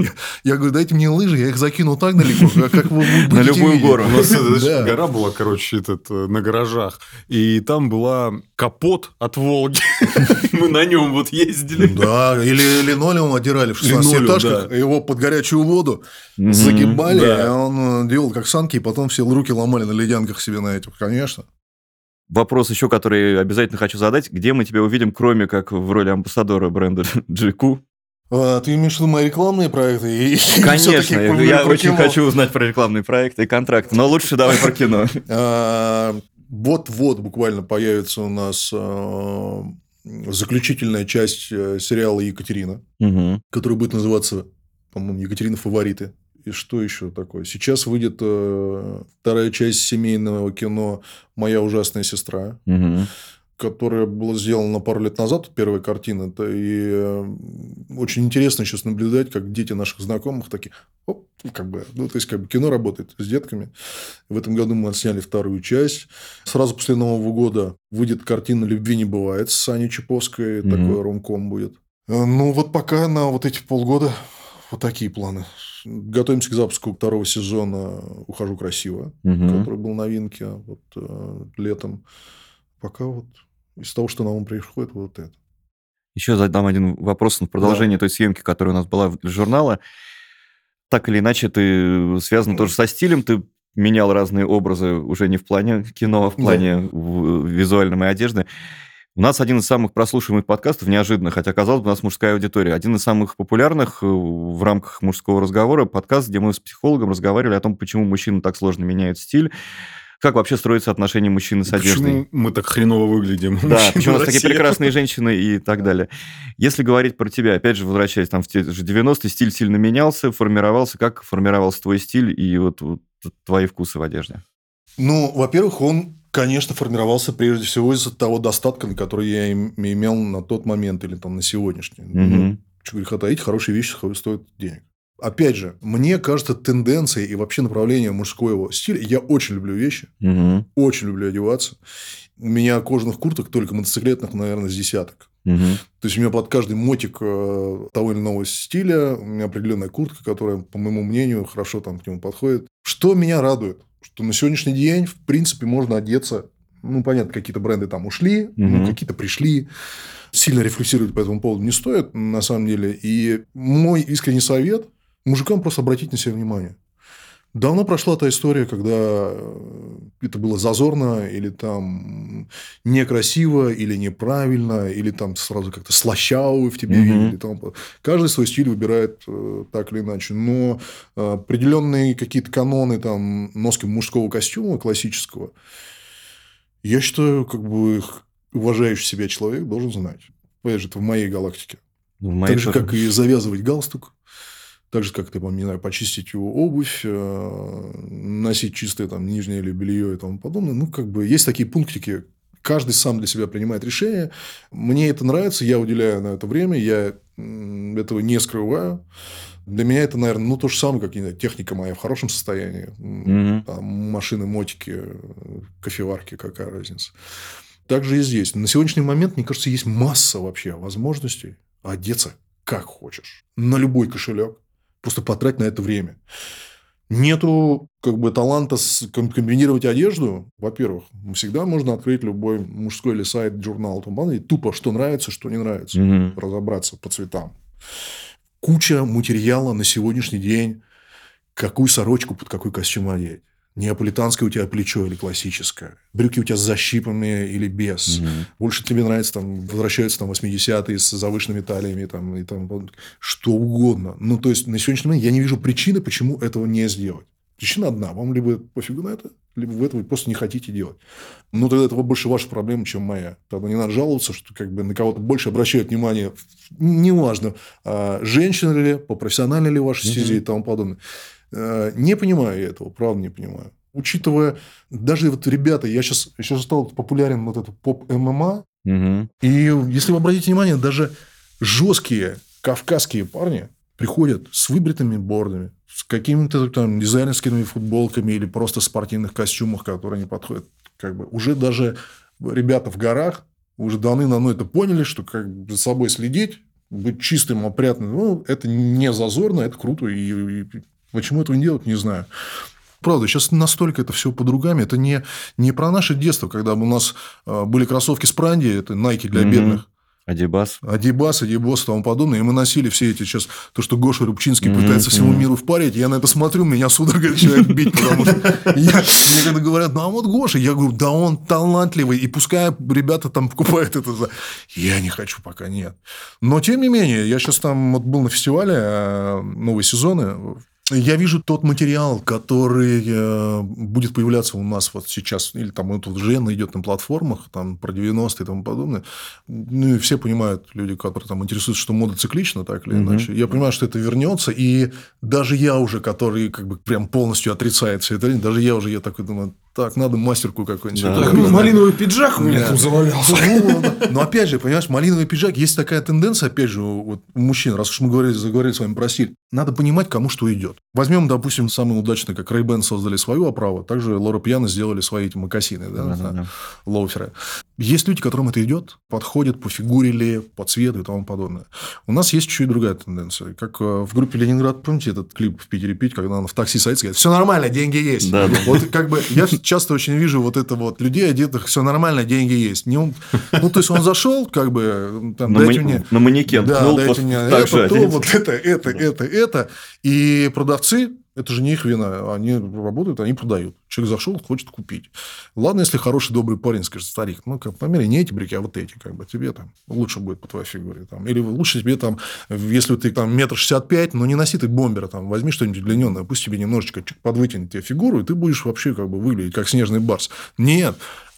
я говорю, дайте мне лыжи, я их закину так далеко, как вы На любую гору. У нас гора была, короче, этот, э, на гаражах. И там была капот от Волги. Мы на нем вот ездили. Да, или линолеум отдирали в 16 этажках, его под горячую воду загибали, а он делал как санки, и потом все руки ломали на ледянках себе на этих. Конечно. Вопрос еще, который обязательно хочу задать. Где мы тебя увидим, кроме как в роли амбассадора бренда GQ? А, ты имеешь в виду мои рекламные проекты? И Конечно, я очень кино. хочу узнать про рекламные проекты и контракты, но лучше давай про кино. А, вот-вот буквально появится у нас а, заключительная часть э, сериала «Екатерина», угу. который будет называться, по-моему, «Екатерина. Фавориты». И что еще такое? Сейчас выйдет э, вторая часть семейного кино «Моя ужасная сестра», угу. которая была сделана пару лет назад, первая картина. -то, и э, очень интересно сейчас наблюдать, как дети наших знакомых такие, оп, как бы, ну, то есть, как бы кино работает с детками. В этом году мы отсняли вторую часть. Сразу после Нового года выйдет картина «Любви не бывает» с Аней Чаповской. Угу. Такой ромком будет. Э, ну, вот пока на вот эти полгода вот такие планы. Готовимся к запуску второго сезона «Ухожу красиво», угу. который был новинки вот, э, летом. Пока вот из того, что нам происходит, вот это. Еще задам один вопрос в продолжение да. той съемки, которая у нас была для журнала. Так или иначе, ты связан тоже со стилем, ты менял разные образы уже не в плане кино, а в плане да. визуальной одежды. У нас один из самых прослушиваемых подкастов, неожиданно, хотя, казалось бы, у нас мужская аудитория. Один из самых популярных э, в рамках мужского разговора подкаст, где мы с психологом разговаривали о том, почему мужчины так сложно меняют стиль, как вообще строятся отношения мужчины с одеждой. Почему мы так хреново выглядим? Да, почему у нас такие прекрасные женщины и так далее. Если говорить про тебя, опять же, возвращаясь там в те же 90-е, стиль сильно менялся, формировался. Как формировался твой стиль и вот, вот твои вкусы в одежде? Ну, во-первых, он конечно, формировался прежде всего из-за того достатка, который я имел на тот момент или там на сегодняшний. Угу. Ну, что греха таить, хорошие вещи стоят денег. Опять же, мне кажется, тенденция и вообще направление мужского стиля. Я очень люблю вещи, угу. очень люблю одеваться. У меня кожаных курток только мотоциклетных, наверное, с десяток. Угу. То есть у меня под каждый мотик э, того или иного стиля у меня определенная куртка, которая, по моему мнению, хорошо там к нему подходит. Что меня радует? что на сегодняшний день, в принципе, можно одеться. Ну, понятно, какие-то бренды там ушли, угу. ну, какие-то пришли. Сильно рефлексировать по этому поводу не стоит, на самом деле. И мой искренний совет мужикам просто обратить на себя внимание. Давно прошла та история, когда э, это было зазорно, или там некрасиво, или неправильно, или там сразу как-то слащавый в тебе mm-hmm. видели. Там... Каждый свой стиль выбирает э, так или иначе. Но э, определенные какие-то каноны там, носки мужского костюма классического, я считаю, как бы уважающий себя человек должен знать. Опять же, это в моей галактике. Ну, в моей так же, как и завязывать галстук, так же, как, там, не знаю, почистить его обувь, э, носить чистое там нижнее или белье и тому подобное. Ну, как бы есть такие пунктики, каждый сам для себя принимает решение. Мне это нравится, я уделяю на это время, я этого не скрываю. Для меня это, наверное, ну, то же самое, как не знаю, техника моя в хорошем состоянии. Mm-hmm. Там, машины, мотики, кофеварки, какая разница. Также и здесь. На сегодняшний момент, мне кажется, есть масса вообще возможностей одеться как хочешь. На любой кошелек. Просто потратить на это время. Нету как бы таланта комбинировать одежду. Во-первых, всегда можно открыть любой мужской или сайт, журнал, там, и тупо что нравится, что не нравится. Угу. Разобраться по цветам. Куча материала на сегодняшний день. Какую сорочку под какой костюм одеть. Неаполитанское у тебя плечо или классическое. Брюки у тебя с защипами или без. Угу. Больше тебе нравится, там, возвращаются там 80-е с завышенными талиями, там, и там, что угодно. Ну, то есть, на сегодняшний момент я не вижу причины, почему этого не сделать. Причина одна. Вам либо пофигу на это, либо вы этого просто не хотите делать. Ну, тогда это больше ваша проблема, чем моя. Тогда не надо жаловаться, что как бы на кого-то больше обращают внимание, неважно, а, женщина ли, по профессиональной ли вашей стезе mm и тому подобное. Э, не понимаю я этого, правда не понимаю. Учитывая, даже вот ребята, я сейчас, сейчас стал популярен вот этот поп-ММА, угу. и если вы обратите внимание, даже жесткие кавказские парни приходят с выбритыми бордами, с какими-то там дизайнерскими футболками или просто спортивных костюмах, которые не подходят. Как бы уже даже ребята в горах уже давно это поняли, что как бы за собой следить, быть чистым, опрятным, ну, это не зазорно, это круто, и, и Почему этого не делают, не знаю. Правда, сейчас настолько это все под ругами. Это не, не про наше детство, когда у нас а, были кроссовки с Пранди, это Nike для mm-hmm. бедных. Адибас. Адибас, Адибос и тому подобное. И мы носили все эти сейчас, то, что Гоша Рубчинский mm-hmm. пытается всему миру впарить. Я на это смотрю, меня судорога начинает бить, потому что я, мне когда говорят, ну а вот Гоша, я говорю, да он талантливый, и пускай ребята там покупают это за... Я не хочу, пока нет. Но, тем не менее, я сейчас там вот был на фестивале а, новые сезоны я вижу тот материал, который э, будет появляться у нас вот сейчас, или там он уже идет на платформах, там про 90-е и тому подобное. Ну, и все понимают, люди, которые там интересуются, что мода циклична, так или угу. иначе. Я понимаю, что это вернется, и даже я уже, который как бы прям полностью отрицает все это, даже я уже, я такой думаю, так, надо мастерку какую-нибудь. Да, так, ну, малиновый пиджак у меня да. тут завалялся. Но опять же, понимаешь, малиновый пиджак, есть такая тенденция, опять же, вот у мужчин, раз уж мы говорили, заговорили с вами про стиль, надо понимать, кому что идет. Возьмем, допустим, самый удачный, как Ray-Ban создали свою оправу, также Лора Пьяно сделали свои эти макасины, да, да, да. лоуферы. Есть люди, которым это идет, подходят по фигуре ли, по цвету и тому подобное. У нас есть чуть-чуть другая тенденция. Как э, в группе Ленинград, помните этот клип в Питере пить, когда она в такси садится, говорит, все нормально, деньги есть. Да, да. Вот как бы я часто очень вижу вот это вот людей одетых, все нормально, деньги есть. Не он, ну, то есть, он зашел, как бы, там, на, дайте мне... на манекен. Да, дайте мне это, то, вот это, это, это, это. И продавцы это же не их вина. Они работают, они продают. Человек зашел, хочет купить. Ладно, если хороший, добрый парень скажет, старик, ну, как, померяй не эти брюки, а вот эти, как бы, тебе там лучше будет по твоей фигуре. Там. Или лучше тебе там, если ты там метр шестьдесят пять, но не носи ты бомбера, там, возьми что-нибудь удлиненное, пусть тебе немножечко подвытянет тебе фигуру, и ты будешь вообще как бы выглядеть как снежный барс. Нет,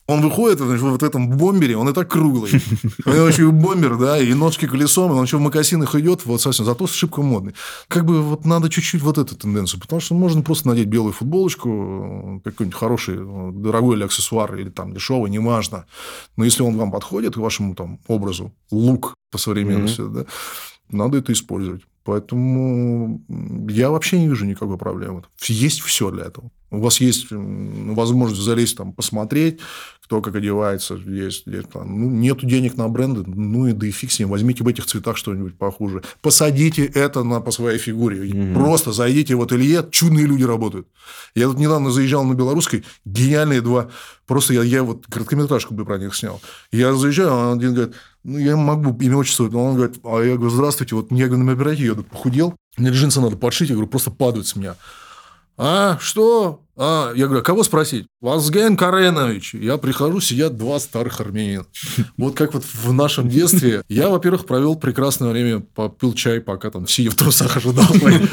он выходит в вот этом бомбере, он и так круглый. Он еще бомбер, да, и ножки колесом, и он еще в макасинах идет, вот совсем, зато шибко модный. Как бы вот надо чуть-чуть вот эту тенденцию, потому что можно просто надеть белую футболочку, какой-нибудь хороший, дорогой или аксессуар, или там дешевый, неважно. Но если он вам подходит, к вашему там образу, лук по современности, mm-hmm. да, надо это использовать. Поэтому я вообще не вижу никакой проблемы. Есть все для этого. У вас есть возможность залезть там, посмотреть, кто как одевается, есть, есть там, ну, нету денег на бренды, ну и да и фиг с ним, возьмите в этих цветах что-нибудь похуже, посадите это на, по своей фигуре, mm-hmm. просто зайдите в ателье, чудные люди работают. Я тут недавно заезжал на белорусской, гениальные два, просто я, я вот короткометражку бы про них снял. Я заезжаю, а один говорит, ну, я могу имя, отчество, он говорит, а я говорю, здравствуйте, вот мне, говорю, на мероприятии я похудел, мне джинсы надо подшить, я говорю, просто падают с меня. А, что? А, я говорю, «А кого спросить? Вазген Каренович. Я прихожу, сидят два старых армянина. Вот как вот в нашем детстве. Я, во-первых, провел прекрасное время, попил чай, пока там сидя в трусах ожидал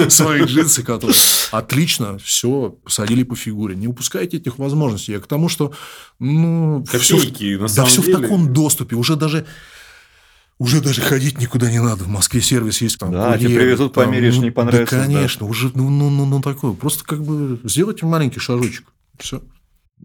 своих джинсы, которые... Отлично, все, посадили по фигуре. Не упускайте этих возможностей. Я к тому, что... Ну, все, да, все в таком доступе. Уже даже уже даже ходить никуда не надо. В Москве сервис есть. Там, да, тебе привезут, там, померишь, ну, не понравится. Да, конечно. Да. Уже, ну, ну, ну, ну, такое. Просто как бы сделайте маленький шажочек. Все.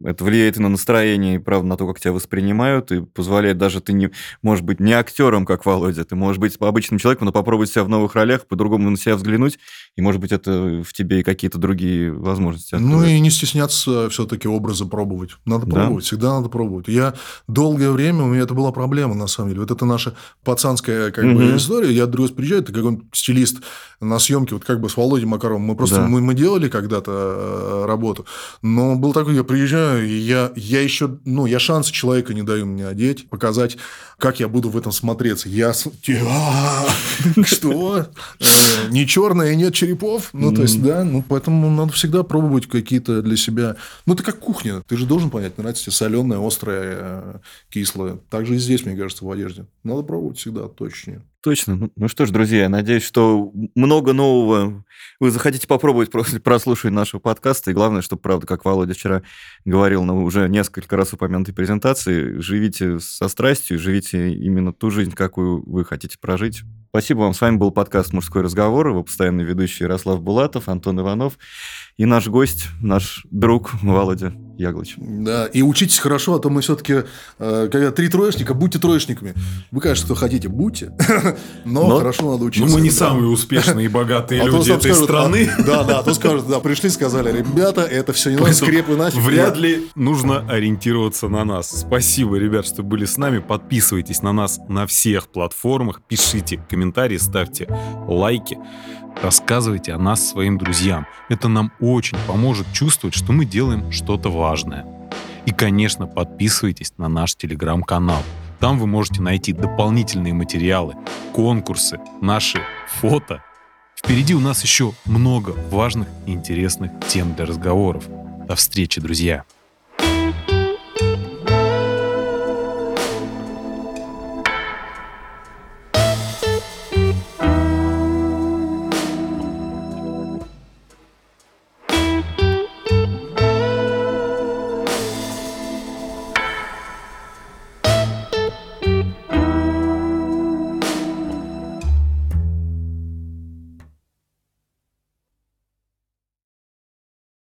Это влияет и на настроение, и, правда, на то, как тебя воспринимают, и позволяет даже ты, не, может быть, не актером, как Володя, ты можешь быть обычным человеком, но попробовать себя в новых ролях, по-другому на себя взглянуть, и, может быть, это в тебе и какие-то другие возможности откроет. Ну, и не стесняться все-таки образы пробовать. Надо да? пробовать, всегда надо пробовать. Я долгое время, у меня это была проблема, на самом деле. Вот это наша пацанская как угу. бы, история. Я другой раз приезжаю, ты как он стилист на съемке, вот как бы с Володей Макаровым, мы просто, да. мы, мы делали когда-то э, работу, но был такой, я приезжаю, и я, я еще, ну, я шансы человека не даю мне одеть, показать, как я буду в этом смотреться. Я... Что? Э, не черное, нет черепов? Ну, то есть, да, ну, поэтому надо всегда пробовать какие-то для себя... Ну, это как кухня. Ты же должен понять, нравится тебе соленое, острое, э, кислое. Так же и здесь, мне кажется, в одежде. Надо пробовать всегда, точнее. Точно. Ну, ну что ж, друзья, надеюсь, что много нового вы захотите попробовать после прослушивания нашего подкаста. И главное, что, правда, как Володя вчера говорил на уже несколько раз упомянутой презентации, живите со страстью, живите именно ту жизнь, какую вы хотите прожить. Спасибо вам. С вами был подкаст «Мужской разговор». Его постоянный ведущий Ярослав Булатов, Антон Иванов и наш гость, наш друг Володя Яглыч. Да, и учитесь хорошо, а то мы все-таки, э, когда три троечника, будьте троечниками. Вы, конечно, кто хотите, будьте, но, но хорошо надо учиться. Но мы не самые успешные и богатые а люди этой скажут, страны. А, да, да, то скажут, да, пришли, сказали, ребята, это все не надо, скрепы нафиг. Вряд ли нужно ориентироваться на нас. Спасибо, ребят, что были с нами. Подписывайтесь на нас на всех платформах, пишите комментарии, ставьте лайки. Рассказывайте о нас своим друзьям. Это нам очень поможет чувствовать, что мы делаем что-то важное. И, конечно, подписывайтесь на наш телеграм-канал. Там вы можете найти дополнительные материалы, конкурсы, наши фото. Впереди у нас еще много важных и интересных тем для разговоров. До встречи, друзья!